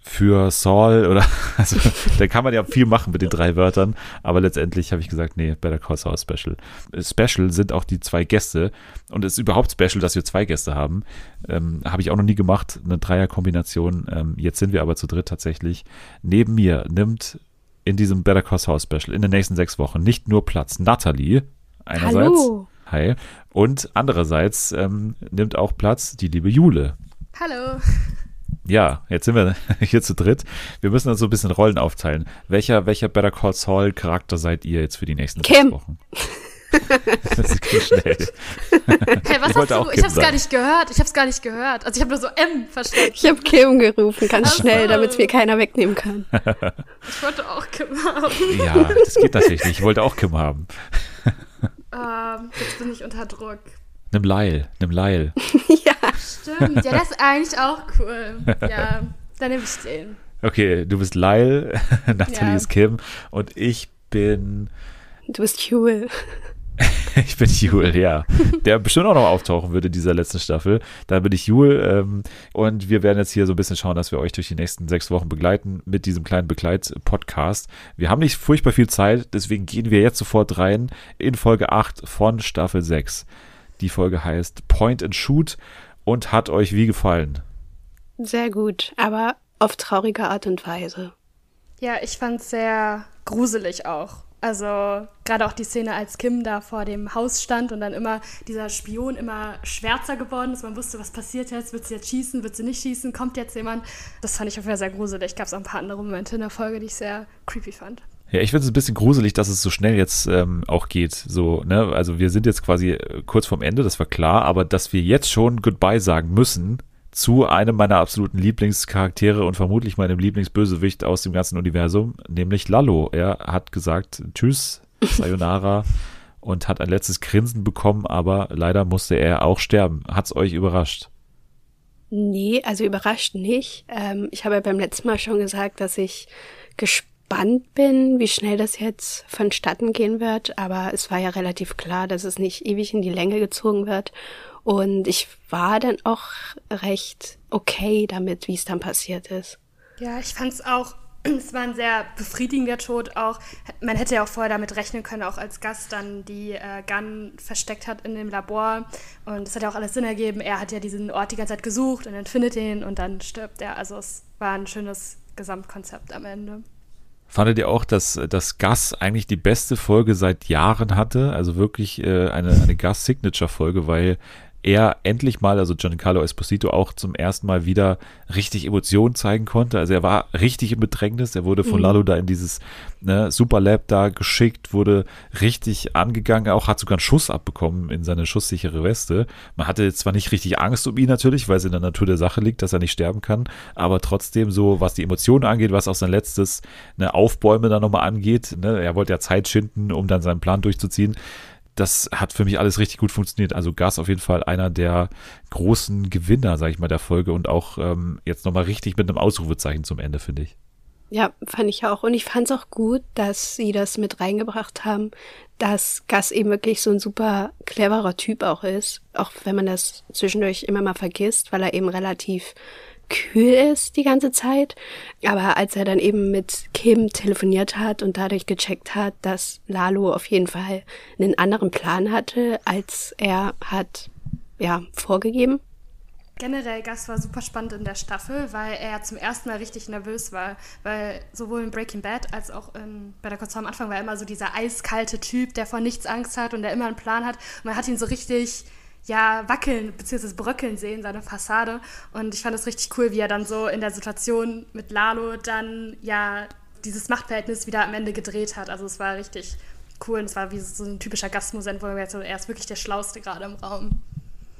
für Saul oder also da kann man ja viel machen mit den drei Wörtern, aber letztendlich habe ich gesagt, nee, Better Call Saul Special. Special sind auch die zwei Gäste und es ist überhaupt special, dass wir zwei Gäste haben. Ähm, habe ich auch noch nie gemacht, eine Dreierkombination. Ähm, jetzt sind wir aber zu dritt tatsächlich. Neben mir nimmt in diesem Better Call Saul Special in den nächsten sechs Wochen nicht nur Platz Natalie einerseits. Hallo. Hi. Und andererseits ähm, nimmt auch Platz die liebe Jule. Hallo. Ja, jetzt sind wir hier zu dritt. Wir müssen uns so ein bisschen Rollen aufteilen. Welcher, welcher Better Call Saul Charakter seid ihr jetzt für die nächsten Kim. Wochen? das ging schnell. Hey, was Ich hast du? Kim Ich hab's sagen. gar nicht gehört. Ich hab's gar nicht gehört. Also ich habe nur so M verstanden. Ich habe Kim gerufen, ganz Ach so. schnell, damit es mir keiner wegnehmen kann. Ich wollte auch Kim haben. Ja, das geht natürlich nicht. Ich wollte auch Kim haben. Ähm, jetzt bin ich unter Druck. Nimm Lyle, nimm Lyle. ja. Stimmt, ja, das ist eigentlich auch cool. Ja, dann nehme ich den. Okay, du bist Lyle, Natalie Ja. ist Kim und ich bin, Du bist Jule. ich bin Jule, ja. Der bestimmt auch noch auftauchen würde in dieser letzten Staffel. Da bin ich Jule ähm, und wir werden jetzt hier so ein bisschen schauen, dass wir euch durch die nächsten sechs Wochen begleiten mit diesem kleinen Begleit-Podcast. Wir haben nicht furchtbar viel Zeit, deswegen gehen wir jetzt sofort rein in Folge 8 von Staffel 6. Die Folge heißt Point and Shoot und hat euch wie gefallen? Sehr gut, aber auf traurige Art und Weise. Ja, ich fand es sehr gruselig auch. Also gerade auch die Szene, als Kim da vor dem Haus stand und dann immer dieser Spion immer schwärzer geworden ist. Man wusste, was passiert jetzt. Wird sie jetzt schießen? Wird sie nicht schießen? Kommt jetzt jemand? Das fand ich auf jeden Fall sehr gruselig. Gab es auch ein paar andere Momente in der Folge, die ich sehr creepy fand. Ja, ich finde es ein bisschen gruselig, dass es so schnell jetzt ähm, auch geht. So, ne? Also wir sind jetzt quasi äh, kurz vorm Ende, das war klar, aber dass wir jetzt schon Goodbye sagen müssen zu einem meiner absoluten Lieblingscharaktere und vermutlich meinem Lieblingsbösewicht aus dem ganzen Universum, nämlich Lalo. Er hat gesagt, tschüss, sayonara und hat ein letztes Grinsen bekommen, aber leider musste er auch sterben. Hat's euch überrascht? Nee, also überrascht nicht. Ähm, ich habe ja beim letzten Mal schon gesagt, dass ich gespannt bin, wie schnell das jetzt vonstatten gehen wird. Aber es war ja relativ klar, dass es nicht ewig in die Länge gezogen wird. Und ich war dann auch recht okay damit, wie es dann passiert ist. Ja, ich fand es auch, es war ein sehr befriedigender Tod auch. Man hätte ja auch vorher damit rechnen können, auch als Gast dann die äh, Gun versteckt hat in dem Labor. Und es hat ja auch alles Sinn ergeben. Er hat ja diesen Ort die ganze Zeit gesucht und dann findet ihn und dann stirbt er. Also es war ein schönes Gesamtkonzept am Ende. Fandet ihr auch, dass das Gas eigentlich die beste Folge seit Jahren hatte? Also wirklich äh, eine, eine Gas-Signature-Folge, weil er endlich mal, also Giancarlo Esposito auch zum ersten Mal wieder richtig Emotionen zeigen konnte. Also er war richtig im Bedrängnis. Er wurde von Mhm. Lalo da in dieses ne, Superlab da geschickt, wurde richtig angegangen, auch hat sogar einen Schuss abbekommen in seine schusssichere Weste. Man hatte zwar nicht richtig Angst um ihn natürlich, weil es in der Natur der Sache liegt, dass er nicht sterben kann, aber trotzdem so, was die Emotionen angeht, was auch sein letztes ne, Aufbäume da nochmal angeht, ne, er wollte ja Zeit schinden, um dann seinen Plan durchzuziehen das hat für mich alles richtig gut funktioniert. Also Gas auf jeden Fall einer der großen Gewinner, sage ich mal, der Folge und auch ähm, jetzt nochmal richtig mit einem Ausrufezeichen zum Ende, finde ich. Ja, fand ich auch. Und ich fand es auch gut, dass sie das mit reingebracht haben, dass Gus eben wirklich so ein super cleverer Typ auch ist. Auch wenn man das zwischendurch immer mal vergisst, weil er eben relativ kühl ist die ganze Zeit. Aber als er dann eben mit Kim telefoniert hat und dadurch gecheckt hat, dass Lalo auf jeden Fall einen anderen Plan hatte, als er hat, ja, vorgegeben. Generell, Gus war super spannend in der Staffel, weil er zum ersten Mal richtig nervös war. Weil sowohl in Breaking Bad als auch in, bei der Kurz am Anfang war er immer so dieser eiskalte Typ, der vor nichts Angst hat und der immer einen Plan hat. Und man hat ihn so richtig ja, wackeln bzw. bröckeln sehen, seine Fassade. Und ich fand es richtig cool, wie er dann so in der Situation mit Lalo dann ja dieses Machtverhältnis wieder am Ende gedreht hat. Also es war richtig cool und es war wie so ein typischer Gastmusent, wo er jetzt so, er ist wirklich der Schlauste gerade im Raum.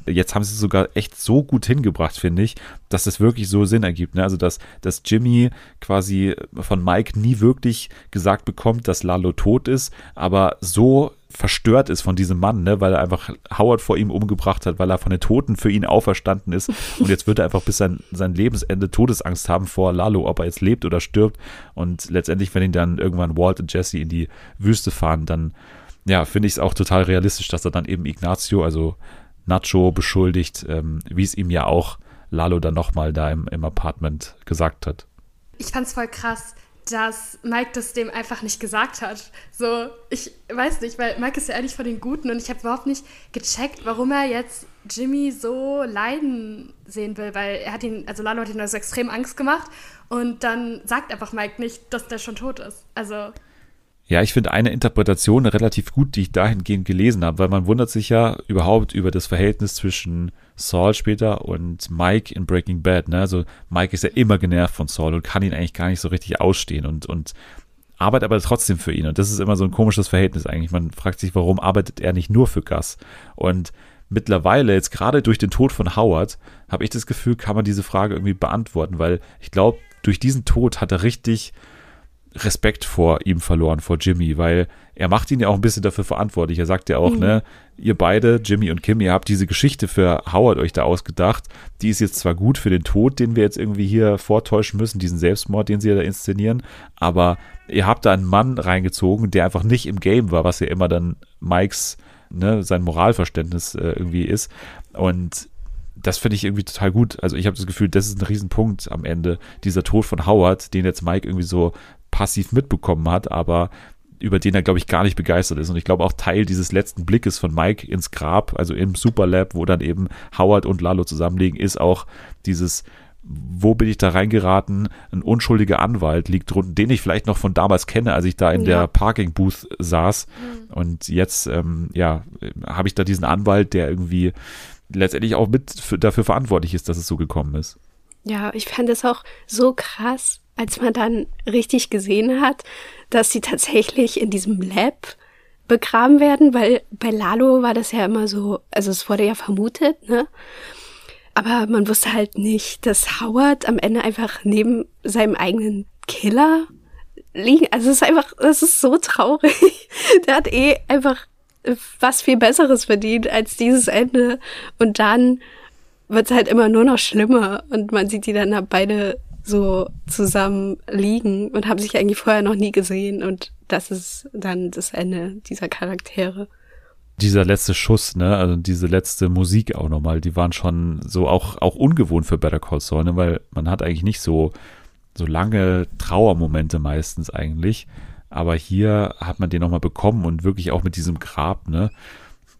Jetzt haben sie es sogar echt so gut hingebracht, finde ich, dass das wirklich so Sinn ergibt. Ne? Also, dass, dass Jimmy quasi von Mike nie wirklich gesagt bekommt, dass Lalo tot ist, aber so verstört ist von diesem Mann, ne? weil er einfach Howard vor ihm umgebracht hat, weil er von den Toten für ihn auferstanden ist. Und jetzt wird er einfach bis sein, sein Lebensende Todesangst haben vor Lalo, ob er jetzt lebt oder stirbt. Und letztendlich, wenn ihn dann irgendwann Walt und Jesse in die Wüste fahren, dann ja, finde ich es auch total realistisch, dass er dann eben Ignacio, also Nacho beschuldigt, ähm, wie es ihm ja auch Lalo dann nochmal da im, im Apartment gesagt hat. Ich fand's voll krass, dass Mike das dem einfach nicht gesagt hat. So, ich weiß nicht, weil Mike ist ja eigentlich von den Guten und ich habe überhaupt nicht gecheckt, warum er jetzt Jimmy so leiden sehen will, weil er hat ihn, also Lalo hat ihn also extrem Angst gemacht und dann sagt einfach Mike nicht, dass der schon tot ist. Also, Ja, ich finde eine Interpretation relativ gut, die ich dahingehend gelesen habe, weil man wundert sich ja überhaupt über das Verhältnis zwischen Saul später und Mike in Breaking Bad. Ne? Also Mike ist ja immer genervt von Saul und kann ihn eigentlich gar nicht so richtig ausstehen und, und arbeitet aber trotzdem für ihn. Und das ist immer so ein komisches Verhältnis eigentlich. Man fragt sich, warum arbeitet er nicht nur für Gus? Und mittlerweile, jetzt gerade durch den Tod von Howard, habe ich das Gefühl, kann man diese Frage irgendwie beantworten, weil ich glaube, durch diesen Tod hat er richtig Respekt vor ihm verloren, vor Jimmy, weil er macht ihn ja auch ein bisschen dafür verantwortlich. Er sagt ja auch, Mhm. ne, ihr beide, Jimmy und Kim, ihr habt diese Geschichte für Howard euch da ausgedacht. Die ist jetzt zwar gut für den Tod, den wir jetzt irgendwie hier vortäuschen müssen, diesen Selbstmord, den sie ja da inszenieren, aber ihr habt da einen Mann reingezogen, der einfach nicht im Game war, was ja immer dann Mikes, ne, sein Moralverständnis äh, irgendwie ist. Und das finde ich irgendwie total gut. Also ich habe das Gefühl, das ist ein Riesenpunkt am Ende, dieser Tod von Howard, den jetzt Mike irgendwie so passiv mitbekommen hat, aber über den er, glaube ich, gar nicht begeistert ist. Und ich glaube auch Teil dieses letzten Blickes von Mike ins Grab, also im Superlab, wo dann eben Howard und Lalo zusammenlegen, ist auch dieses wo bin ich da reingeraten? Ein unschuldiger Anwalt liegt drunten, den ich vielleicht noch von damals kenne, als ich da in Ja. der Parking Booth saß. Und jetzt, ähm, ja, habe ich da diesen Anwalt, der irgendwie letztendlich auch mit für, dafür verantwortlich ist, dass es so gekommen ist. Ja, ich fand es auch so krass, als man dann richtig gesehen hat, dass sie tatsächlich in diesem Lab begraben werden, weil bei Lalo war das ja immer so, also es wurde ja vermutet, ne? Aber man wusste halt nicht, dass Howard am Ende einfach neben seinem eigenen Killer liegen. Also es ist einfach, das ist so traurig. Der hat eh einfach was viel Besseres verdient als dieses Ende. Und dann wird es halt immer nur noch schlimmer und man sieht die dann halt beide so zusammen liegen und haben sich eigentlich vorher noch nie gesehen und das ist dann das Ende dieser Charaktere. Dieser letzte Schuss, ne, also diese letzte Musik auch nochmal, die waren schon so auch, auch ungewohnt für Better Call Saul, ne, weil man hat eigentlich nicht so, so lange Trauermomente meistens eigentlich. Aber hier hat man den nochmal bekommen und wirklich auch mit diesem Grab, ne,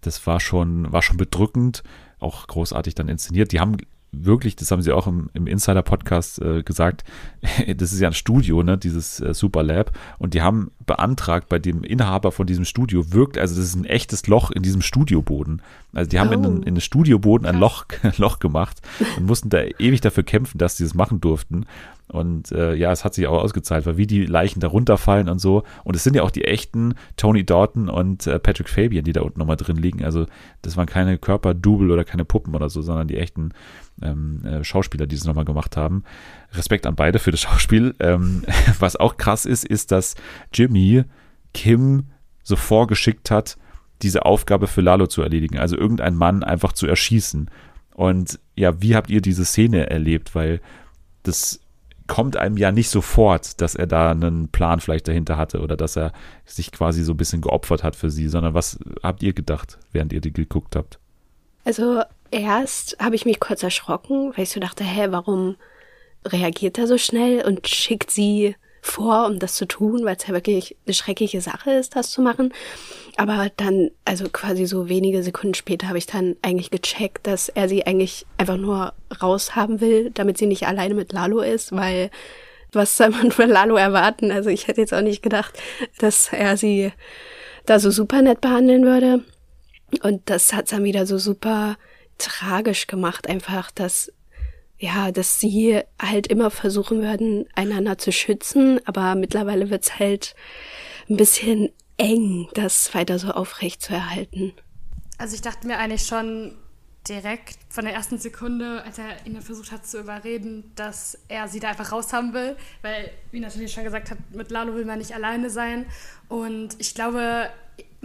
das war schon, war schon bedrückend, auch großartig dann inszeniert. Die haben wirklich, das haben sie auch im, im Insider-Podcast äh, gesagt, das ist ja ein Studio, ne, dieses äh, Super Lab, und die haben beantragt bei dem Inhaber von diesem Studio, wirkt, also das ist ein echtes Loch in diesem Studioboden. Also die haben in, den, in den Studioboden ein Loch, Loch gemacht und mussten da ewig dafür kämpfen, dass sie das machen durften. Und äh, ja, es hat sich auch ausgezahlt, weil wie die Leichen da runterfallen und so. Und es sind ja auch die echten Tony Dalton und äh, Patrick Fabian, die da unten nochmal drin liegen. Also das waren keine Körperdouble oder keine Puppen oder so, sondern die echten ähm, äh, Schauspieler, die es nochmal gemacht haben. Respekt an beide für das Schauspiel. Ähm, was auch krass ist, ist, dass Jimmy Kim so vorgeschickt hat, diese Aufgabe für Lalo zu erledigen. Also irgendeinen Mann einfach zu erschießen. Und ja, wie habt ihr diese Szene erlebt? Weil das kommt einem ja nicht sofort, dass er da einen Plan vielleicht dahinter hatte oder dass er sich quasi so ein bisschen geopfert hat für sie, sondern was habt ihr gedacht, während ihr die geguckt habt? Also erst habe ich mich kurz erschrocken, weil ich so dachte, hä, warum reagiert er so schnell und schickt sie vor, um das zu tun, weil es ja wirklich eine schreckliche Sache ist, das zu machen. Aber dann, also quasi so wenige Sekunden später habe ich dann eigentlich gecheckt, dass er sie eigentlich einfach nur raushaben will, damit sie nicht alleine mit Lalo ist, weil was soll man von Lalo erwarten? Also ich hätte jetzt auch nicht gedacht, dass er sie da so super nett behandeln würde. Und das hat dann wieder so super tragisch gemacht, einfach, dass ja, dass sie halt immer versuchen würden, einander zu schützen, aber mittlerweile wird's halt ein bisschen eng, das weiter so aufrecht zu erhalten. Also ich dachte mir eigentlich schon direkt von der ersten Sekunde, als er ihn versucht hat zu überreden, dass er sie da einfach raushaben will, weil, wie natürlich schon gesagt hat, mit Lalo will man nicht alleine sein. Und ich glaube,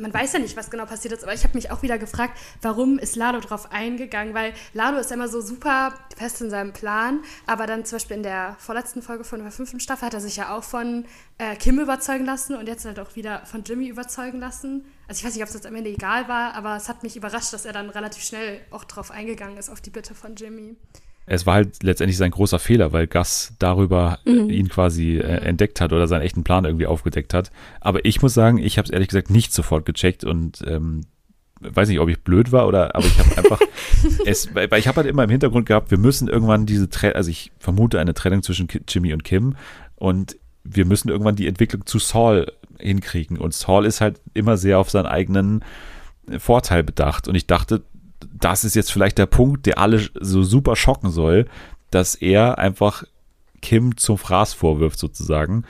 man weiß ja nicht, was genau passiert ist, aber ich habe mich auch wieder gefragt, warum ist Lalo drauf eingegangen, weil Lalo ist ja immer so super fest in seinem Plan, aber dann zum Beispiel in der vorletzten Folge von der fünften Staffel hat er sich ja auch von äh, Kim überzeugen lassen und jetzt halt auch wieder von Jimmy überzeugen lassen. Also ich weiß nicht, ob es jetzt am Ende egal war, aber es hat mich überrascht, dass er dann relativ schnell auch drauf eingegangen ist, auf die Bitte von Jimmy. Es war halt letztendlich sein großer Fehler, weil Gus darüber ihn quasi äh, entdeckt hat oder seinen echten Plan irgendwie aufgedeckt hat. Aber ich muss sagen, ich habe es ehrlich gesagt nicht sofort gecheckt und ähm, weiß nicht, ob ich blöd war oder, aber ich habe einfach, es, weil ich habe halt immer im Hintergrund gehabt, wir müssen irgendwann diese Trennung, also ich vermute eine Trennung zwischen Jimmy und Kim und wir müssen irgendwann die Entwicklung zu Saul hinkriegen. Und Saul ist halt immer sehr auf seinen eigenen Vorteil bedacht. Und ich dachte, das ist jetzt vielleicht der Punkt, der alle so super schocken soll, dass er einfach Kim zum Fraß vorwirft sozusagen.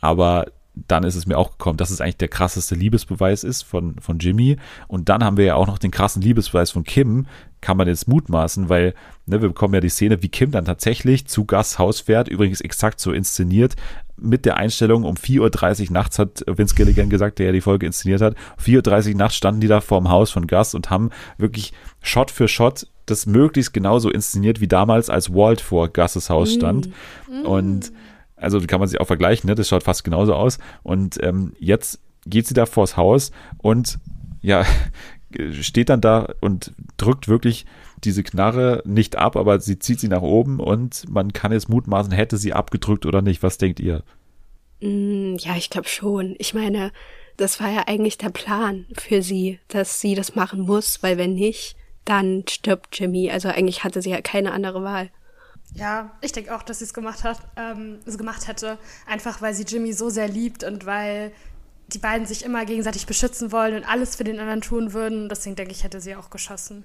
Aber dann ist es mir auch gekommen, dass es eigentlich der krasseste Liebesbeweis ist von, von Jimmy. Und dann haben wir ja auch noch den krassen Liebesbeweis von Kim, kann man jetzt mutmaßen, weil ne, wir bekommen ja die Szene, wie Kim dann tatsächlich zu Gus Haus fährt, übrigens exakt so inszeniert, mit der Einstellung um 4.30 Uhr nachts hat Vince Gilligan gesagt, der ja die Folge inszeniert hat, 4.30 Uhr nachts standen die da vorm Haus von Gus und haben wirklich Shot für Shot das möglichst genauso inszeniert wie damals, als Walt vor Gus's Haus stand. Und also kann man sich auch vergleichen, ne? das schaut fast genauso aus. Und ähm, jetzt geht sie da vors Haus und ja, steht dann da und drückt wirklich diese Knarre nicht ab, aber sie zieht sie nach oben und man kann jetzt mutmaßen, hätte sie abgedrückt oder nicht. Was denkt ihr? Mm, Ja, ich glaube schon. Ich meine, das war ja eigentlich der Plan für sie, dass sie das machen muss, weil wenn nicht, dann stirbt Jimmy. Also eigentlich hatte sie ja keine andere Wahl. Ja, ich denke auch, dass sie es gemacht hat, ähm, es gemacht hätte, einfach weil sie Jimmy so sehr liebt und weil die beiden sich immer gegenseitig beschützen wollen und alles für den anderen tun würden. Deswegen denke ich, hätte sie auch geschossen.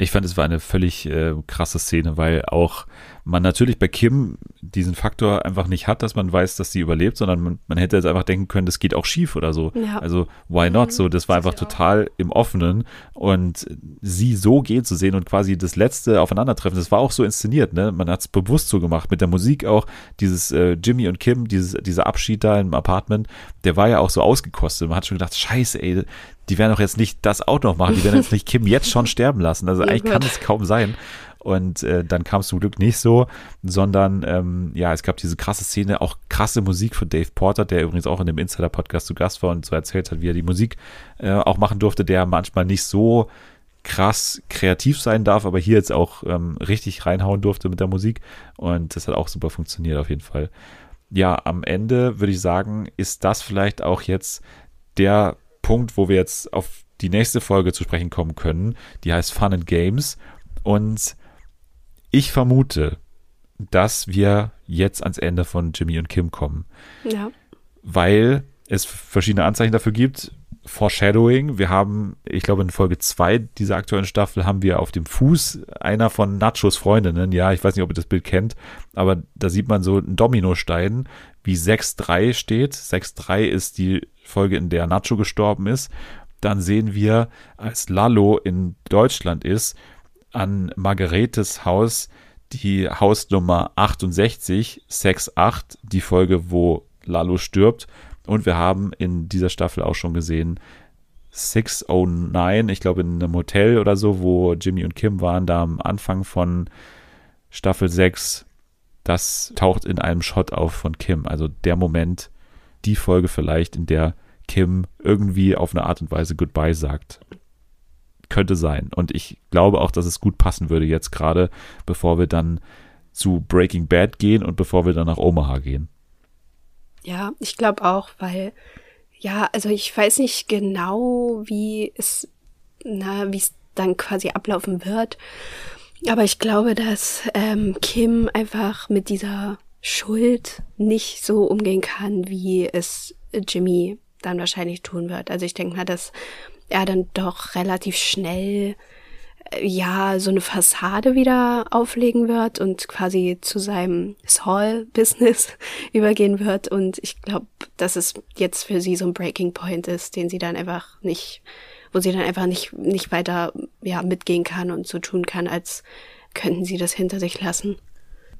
Ich fand, es war eine völlig äh, krasse Szene, weil auch man natürlich bei Kim diesen Faktor einfach nicht hat, dass man weiß, dass sie überlebt, sondern man, man hätte jetzt einfach denken können, das geht auch schief oder so. Ja. Also why not? Mhm, So, das war einfach sicher auch. total im Offenen und sie so gehen zu sehen und quasi das letzte Aufeinandertreffen, das war auch so inszeniert, ne? Man hat es bewusst so gemacht, mit der Musik auch, dieses äh, Jimmy und Kim, dieses, dieser Abschied da im Apartment, der war ja auch so ausgekostet. Man hat schon gedacht, scheiße, ey, die werden doch jetzt nicht das auch noch machen, die werden jetzt nicht Kim jetzt schon sterben lassen. Also eigentlich kann es kaum sein. Und äh, dann kam es zum Glück nicht so, sondern ähm, ja, es gab diese krasse Szene, auch krasse Musik von Dave Porter, der übrigens auch in dem Insider-Podcast zu Gast war und so erzählt hat, wie er die Musik äh, auch machen durfte, der manchmal nicht so krass kreativ sein darf, aber hier jetzt auch ähm, richtig reinhauen durfte mit der Musik. Und das hat auch super funktioniert auf jeden Fall. Ja, am Ende würde ich sagen, ist das vielleicht auch jetzt der Punkt, wo wir jetzt auf die nächste Folge zu sprechen kommen können. Die heißt Fun and Games. Und ich vermute, dass wir jetzt ans Ende von Jimmy und Kim kommen, Ja. weil es verschiedene Anzeichen dafür gibt. Foreshadowing. Wir haben, ich glaube, in Folge 2 dieser aktuellen Staffel haben wir auf dem Fuß einer von Nachos Freundinnen, ja, ich weiß nicht, ob ihr das Bild kennt, aber da sieht man so einen Dominostein, wie 6-3 steht. 6-3 ist die Folge, in der Nacho gestorben ist. Dann sehen wir, als Lalo in Deutschland ist, an Margaretes Haus die Hausnummer 68, 68, die Folge, wo Lalo stirbt. Und wir haben in dieser Staffel auch schon gesehen 609, ich glaube in einem Hotel oder so, wo Jimmy und Kim waren, da am Anfang von Staffel 6. Das taucht in einem Shot auf von Kim. Also der Moment, die Folge vielleicht, in der Kim irgendwie auf eine Art und Weise Goodbye sagt. Könnte sein. Und ich glaube auch, dass es gut passen würde jetzt gerade, bevor wir dann zu Breaking Bad gehen und bevor wir dann nach Omaha gehen. Ja, ich glaube auch, weil, ja, also ich weiß nicht genau, wie es, na, wie es dann quasi ablaufen wird. Aber ich glaube, dass ähm, Kim einfach mit dieser Schuld nicht so umgehen kann, wie es Jimmy dann wahrscheinlich tun wird. Also ich denke mal, dass er dann doch relativ schnell ja so eine Fassade wieder auflegen wird und quasi zu seinem Saul-Business übergehen wird. Und ich glaube, dass es jetzt für sie so ein Breaking Point ist, den sie dann einfach nicht, wo sie dann einfach nicht, nicht weiter ja, mitgehen kann und so tun kann, als könnten sie das hinter sich lassen.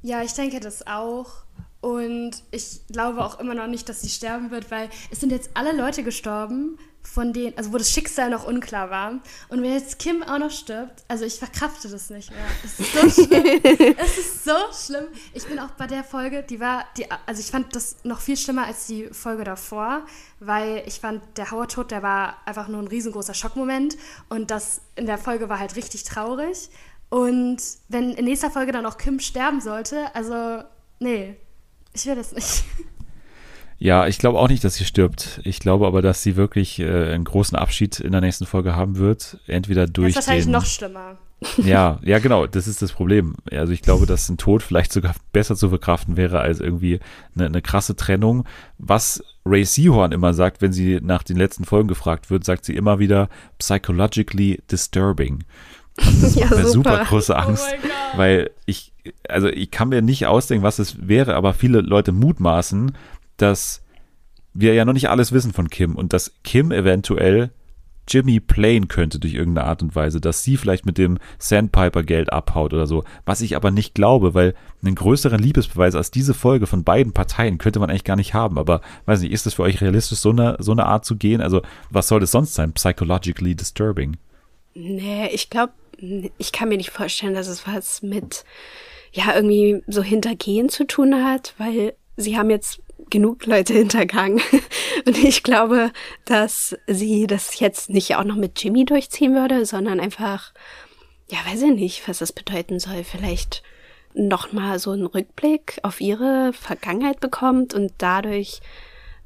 Ja, ich denke das auch. Und ich glaube auch immer noch nicht, dass sie sterben wird, weil es sind jetzt alle Leute gestorben, von denen, also wo das Schicksal noch unklar war. Und wenn jetzt Kim auch noch stirbt, also ich verkrafte das nicht mehr. Es ist so schlimm. es ist so schlimm. Ich bin auch bei der Folge, die war, die, also ich fand das noch viel schlimmer als die Folge davor, weil ich fand, der Howard-Tod, der war einfach nur ein riesengroßer Schockmoment. Und das in der Folge war halt richtig traurig. Und wenn in nächster Folge dann auch Kim sterben sollte, also nee, ich will das nicht. Ja, ich glaube auch nicht, dass sie stirbt. Ich glaube aber, dass sie wirklich äh, einen großen Abschied in der nächsten Folge haben wird. Entweder Das durch ist wahrscheinlich den, noch schlimmer. Ja, ja, genau, das ist das Problem. Also ich glaube, dass ein Tod vielleicht sogar besser zu verkraften wäre als irgendwie eine, eine krasse Trennung. Was Ray Seahorn immer sagt, wenn sie nach den letzten Folgen gefragt wird, sagt sie immer wieder psychologically disturbing. ja, Eine super große Angst, Oh mein Gott. weil ich, also ich kann mir nicht ausdenken, was es wäre, aber viele Leute mutmaßen, dass wir ja noch nicht alles wissen von Kim und dass Kim eventuell Jimmy playen könnte durch irgendeine Art und Weise, dass sie vielleicht mit dem Sandpiper Geld abhaut oder so, was ich aber nicht glaube, weil einen größeren Liebesbeweis als diese Folge von beiden Parteien könnte man eigentlich gar nicht haben, aber weiß nicht, ist es für euch realistisch, so eine, so eine Art zu gehen? Also, was soll das sonst sein? Psychologically disturbing. Nee, ich glaube, ich kann mir nicht vorstellen, dass es was mit, ja, irgendwie so Hintergehen zu tun hat, weil sie haben jetzt genug Leute hintergangen. Und ich glaube, dass sie das jetzt nicht auch noch mit Jimmy durchziehen würde, sondern einfach, ja, weiß ich nicht, was das bedeuten soll. Vielleicht nochmal so einen Rückblick auf ihre Vergangenheit bekommt und dadurch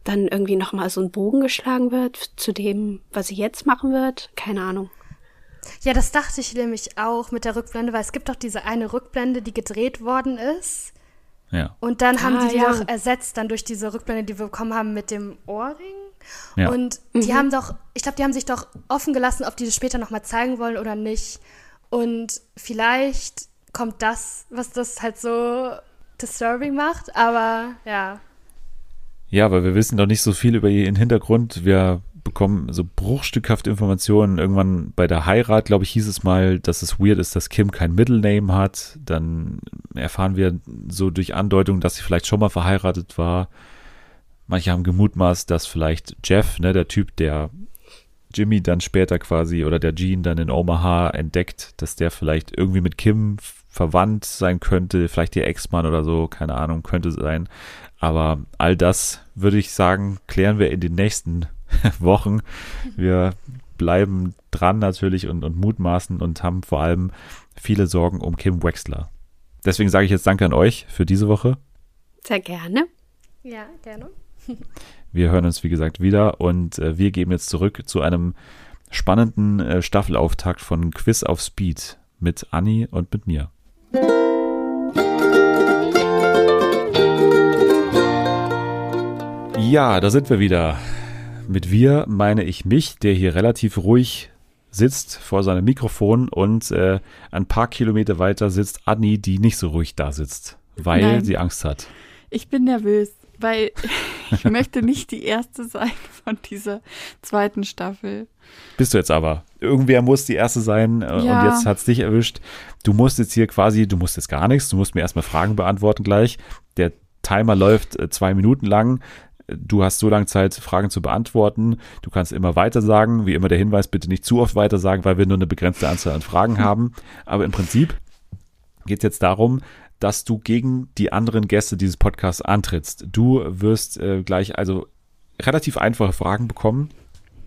dann irgendwie nochmal so ein Bogen geschlagen wird zu dem, was sie jetzt machen wird. Keine Ahnung. Ja, das dachte ich nämlich auch mit der Rückblende, weil es gibt doch diese eine Rückblende, die gedreht worden ist. Ja. Und dann haben Ah, die die ja. doch ersetzt, dann durch diese Rückblende, die wir bekommen haben mit dem Ohrring. Ja. Und die haben doch, ich glaube, die haben sich doch offen gelassen, ob die das später nochmal zeigen wollen oder nicht. Und vielleicht kommt das, was das halt so disturbing macht, aber ja. Ja, weil wir wissen doch nicht so viel über ihren Hintergrund. Wir bekommen so bruchstückhafte Informationen. Irgendwann bei der Heirat, glaube ich, hieß es mal, dass es weird ist, dass Kim kein Middle Name hat. Dann erfahren wir so durch Andeutung, dass sie vielleicht schon mal verheiratet war. Manche haben gemutmaßt, dass vielleicht Jeff, ne, der Typ, der Jimmy dann später quasi oder der Gene dann in Omaha entdeckt, dass der vielleicht irgendwie mit Kim verwandt sein könnte, vielleicht ihr Ex-Mann oder so, keine Ahnung, könnte sein. Aber all das, würde ich sagen, klären wir in den nächsten Wochen. Wir bleiben dran natürlich und, und mutmaßen und haben vor allem viele Sorgen um Kim Wexler. Deswegen sage ich jetzt Danke an euch für diese Woche. Sehr gerne. Ja, gerne. Wir hören uns, wie gesagt, wieder und äh, wir geben jetzt zurück zu einem spannenden äh, Staffelauftakt von Quiz auf Speed mit Anni und mit mir. Ja, da sind wir wieder. Mit wir meine ich mich, der hier relativ ruhig sitzt vor seinem Mikrofon und äh, ein paar Kilometer weiter sitzt Anni, die nicht so ruhig da sitzt, weil Nein. sie Angst hat. Ich bin nervös, weil ich möchte nicht die erste sein von dieser zweiten Staffel. Bist du jetzt aber. Irgendwer muss die erste sein äh, und Ja. jetzt hat's dich erwischt. Du musst jetzt hier quasi, du musst jetzt gar nichts, du musst mir erstmal Fragen beantworten gleich. Der Timer läuft äh, zwei Minuten lang. Du hast so lange Zeit, Fragen zu beantworten. Du kannst immer weiter sagen. Wie immer der Hinweis, bitte nicht zu oft weiter sagen, weil wir nur eine begrenzte Anzahl an Fragen haben. Aber im Prinzip geht es jetzt darum, dass du gegen die anderen Gäste dieses Podcasts antrittst. Du wirst äh, gleich also relativ einfache Fragen bekommen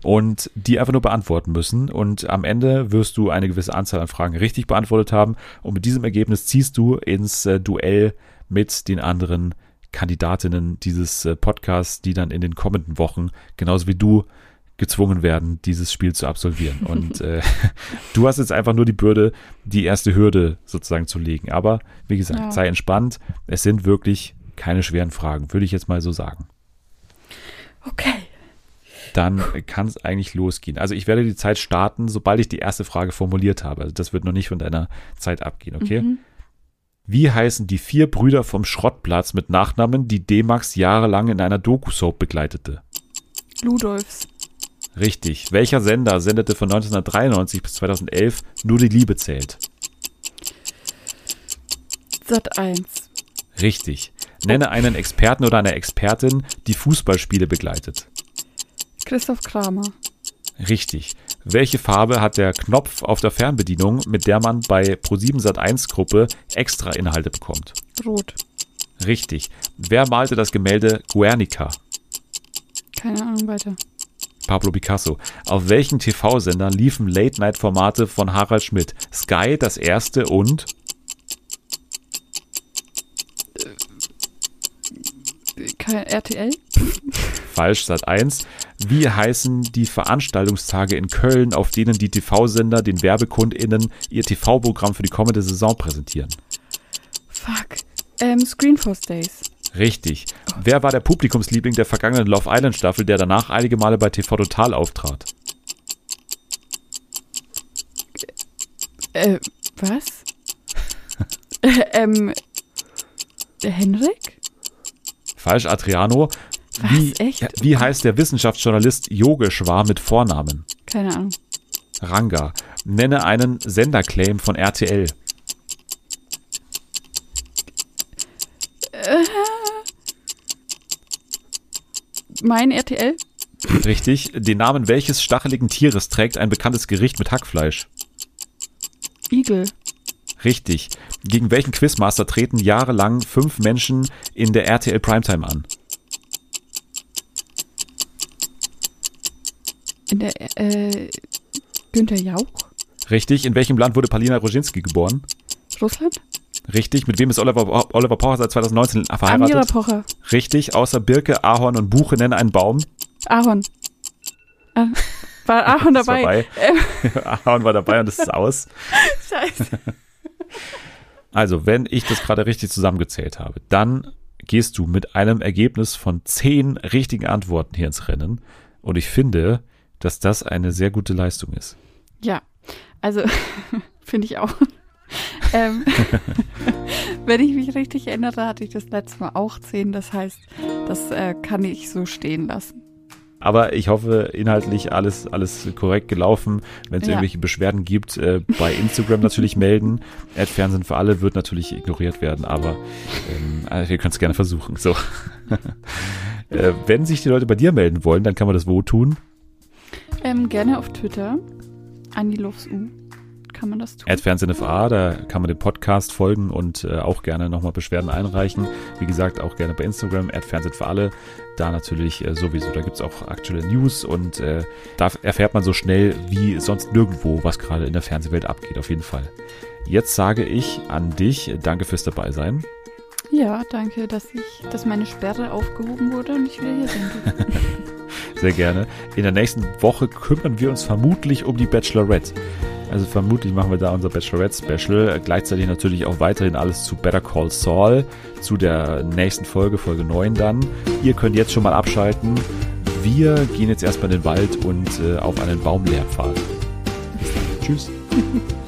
und die einfach nur beantworten müssen. Und am Ende wirst du eine gewisse Anzahl an Fragen richtig beantwortet haben. Und mit diesem Ergebnis ziehst du ins äh, Duell mit den anderen Kandidatinnen dieses äh, Podcasts, die dann in den kommenden Wochen, genauso wie du, gezwungen werden, dieses Spiel zu absolvieren. Und äh, du hast jetzt einfach nur die Bürde, die erste Hürde sozusagen zu legen. Aber wie gesagt, Ja. sei entspannt. Es sind wirklich keine schweren Fragen, würde ich jetzt mal so sagen Okay. dann kann es eigentlich losgehen. Also ich werde die Zeit starten, sobald ich die erste Frage formuliert habe. Also das wird noch nicht von deiner Zeit abgehen, okay? Mhm. Wie heißen die vier Brüder vom Schrottplatz mit Nachnamen, die D-Max jahrelang in einer Doku-Soap begleitete? Ludolfs. Richtig. Welcher Sender sendete von 1993 bis 2011 Nur die Liebe zählt? Sat 1. Richtig. Nenne einen Experten oder eine Expertin, die Fußballspiele begleitet. Christoph Kramer. Richtig. Welche Farbe hat der Knopf auf der Fernbedienung, mit der man bei Pro7 Sat1 Gruppe extra Inhalte bekommt? Rot. Richtig. Wer malte das Gemälde Guernica? Keine Ahnung weiter. Pablo Picasso. Auf welchen TV-Sendern liefen Late-Night-Formate von Harald Schmidt? Sky, das erste und RTL. falsch Sat1. Wie heißen die Veranstaltungstage in Köln, auf denen die TV-Sender den WerbekundInnen ihr TV-Programm für die kommende Saison präsentieren? Fuck. Ähm, Screenforce Days. Richtig. Wer war der Publikumsliebling der vergangenen Love Island Staffel, der danach einige Male bei TV Total auftrat? Äh, was? äh, ähm, der Henrik? Falsch, Adriano. Wie, Was, echt? Ja, wie heißt der Wissenschaftsjournalist Yogeshwar mit Vornamen? Keine Ahnung. Ranga. Nenne einen Senderclaim von RTL. Mein RTL? Richtig. Den Namen welches stacheligen Tieres trägt ein bekanntes Gericht mit Hackfleisch? Igel. Richtig. Gegen welchen Quizmaster treten jahrelang fünf Menschen in der RTL Primetime an? In der, äh, Günther Jauch? Richtig. In welchem Land wurde Palina Roginski geboren? Russland? Richtig. Mit wem ist Oliver, Oliver Pocher seit 2019 Amira verheiratet? Pocher. Richtig. Außer Birke, Ahorn und Buche nenne einen Baum. Ahorn. Ah, War war dabei? dabei. Aaron war dabei und es ist aus. Scheiße. Also, wenn ich das gerade richtig zusammengezählt habe, dann gehst du mit einem Ergebnis von zehn richtigen Antworten hier ins Rennen. Und ich finde, dass das eine sehr gute Leistung ist. Ja, also finde ich auch. ähm, wenn ich mich richtig erinnere, hatte ich das letzte Mal auch zehn. Das heißt, das äh, kann ich so stehen lassen. Aber ich hoffe, inhaltlich alles, alles korrekt gelaufen. Wenn es Ja. irgendwelche Beschwerden gibt, äh, bei Instagram natürlich melden. Ad Fernsehen für alle wird natürlich ignoriert werden, aber ähm, äh, wir können es gerne versuchen. So. äh, wenn sich die Leute bei dir melden wollen, dann kann man das wo tun? Ähm, gerne auf Twitter. Anilovs U. Kann man das tun? Ad FA, da kann man dem Podcast folgen und äh, auch gerne nochmal Beschwerden einreichen. Wie gesagt, auch gerne bei Instagram, Fernsehen für alle. Da natürlich äh, sowieso, da gibt's auch aktuelle News und äh, da erfährt man so schnell wie sonst nirgendwo, was gerade in der Fernsehwelt abgeht, auf jeden Fall. Jetzt sage ich an dich, danke fürs dabei sein. Ja, danke, dass ich, dass meine Sperre aufgehoben wurde und ich wieder hier durfte. Sehr gerne. In der nächsten Woche kümmern wir uns vermutlich um die Bachelorette. Also vermutlich machen wir da unser Bachelorette-Special. Gleichzeitig natürlich auch weiterhin alles zu Better Call Saul, zu der nächsten Folge, Folge 9 dann. Ihr könnt jetzt schon mal abschalten. Wir gehen jetzt erstmal in den Wald und äh, auf einen Baumlehrpfad. Tschüss.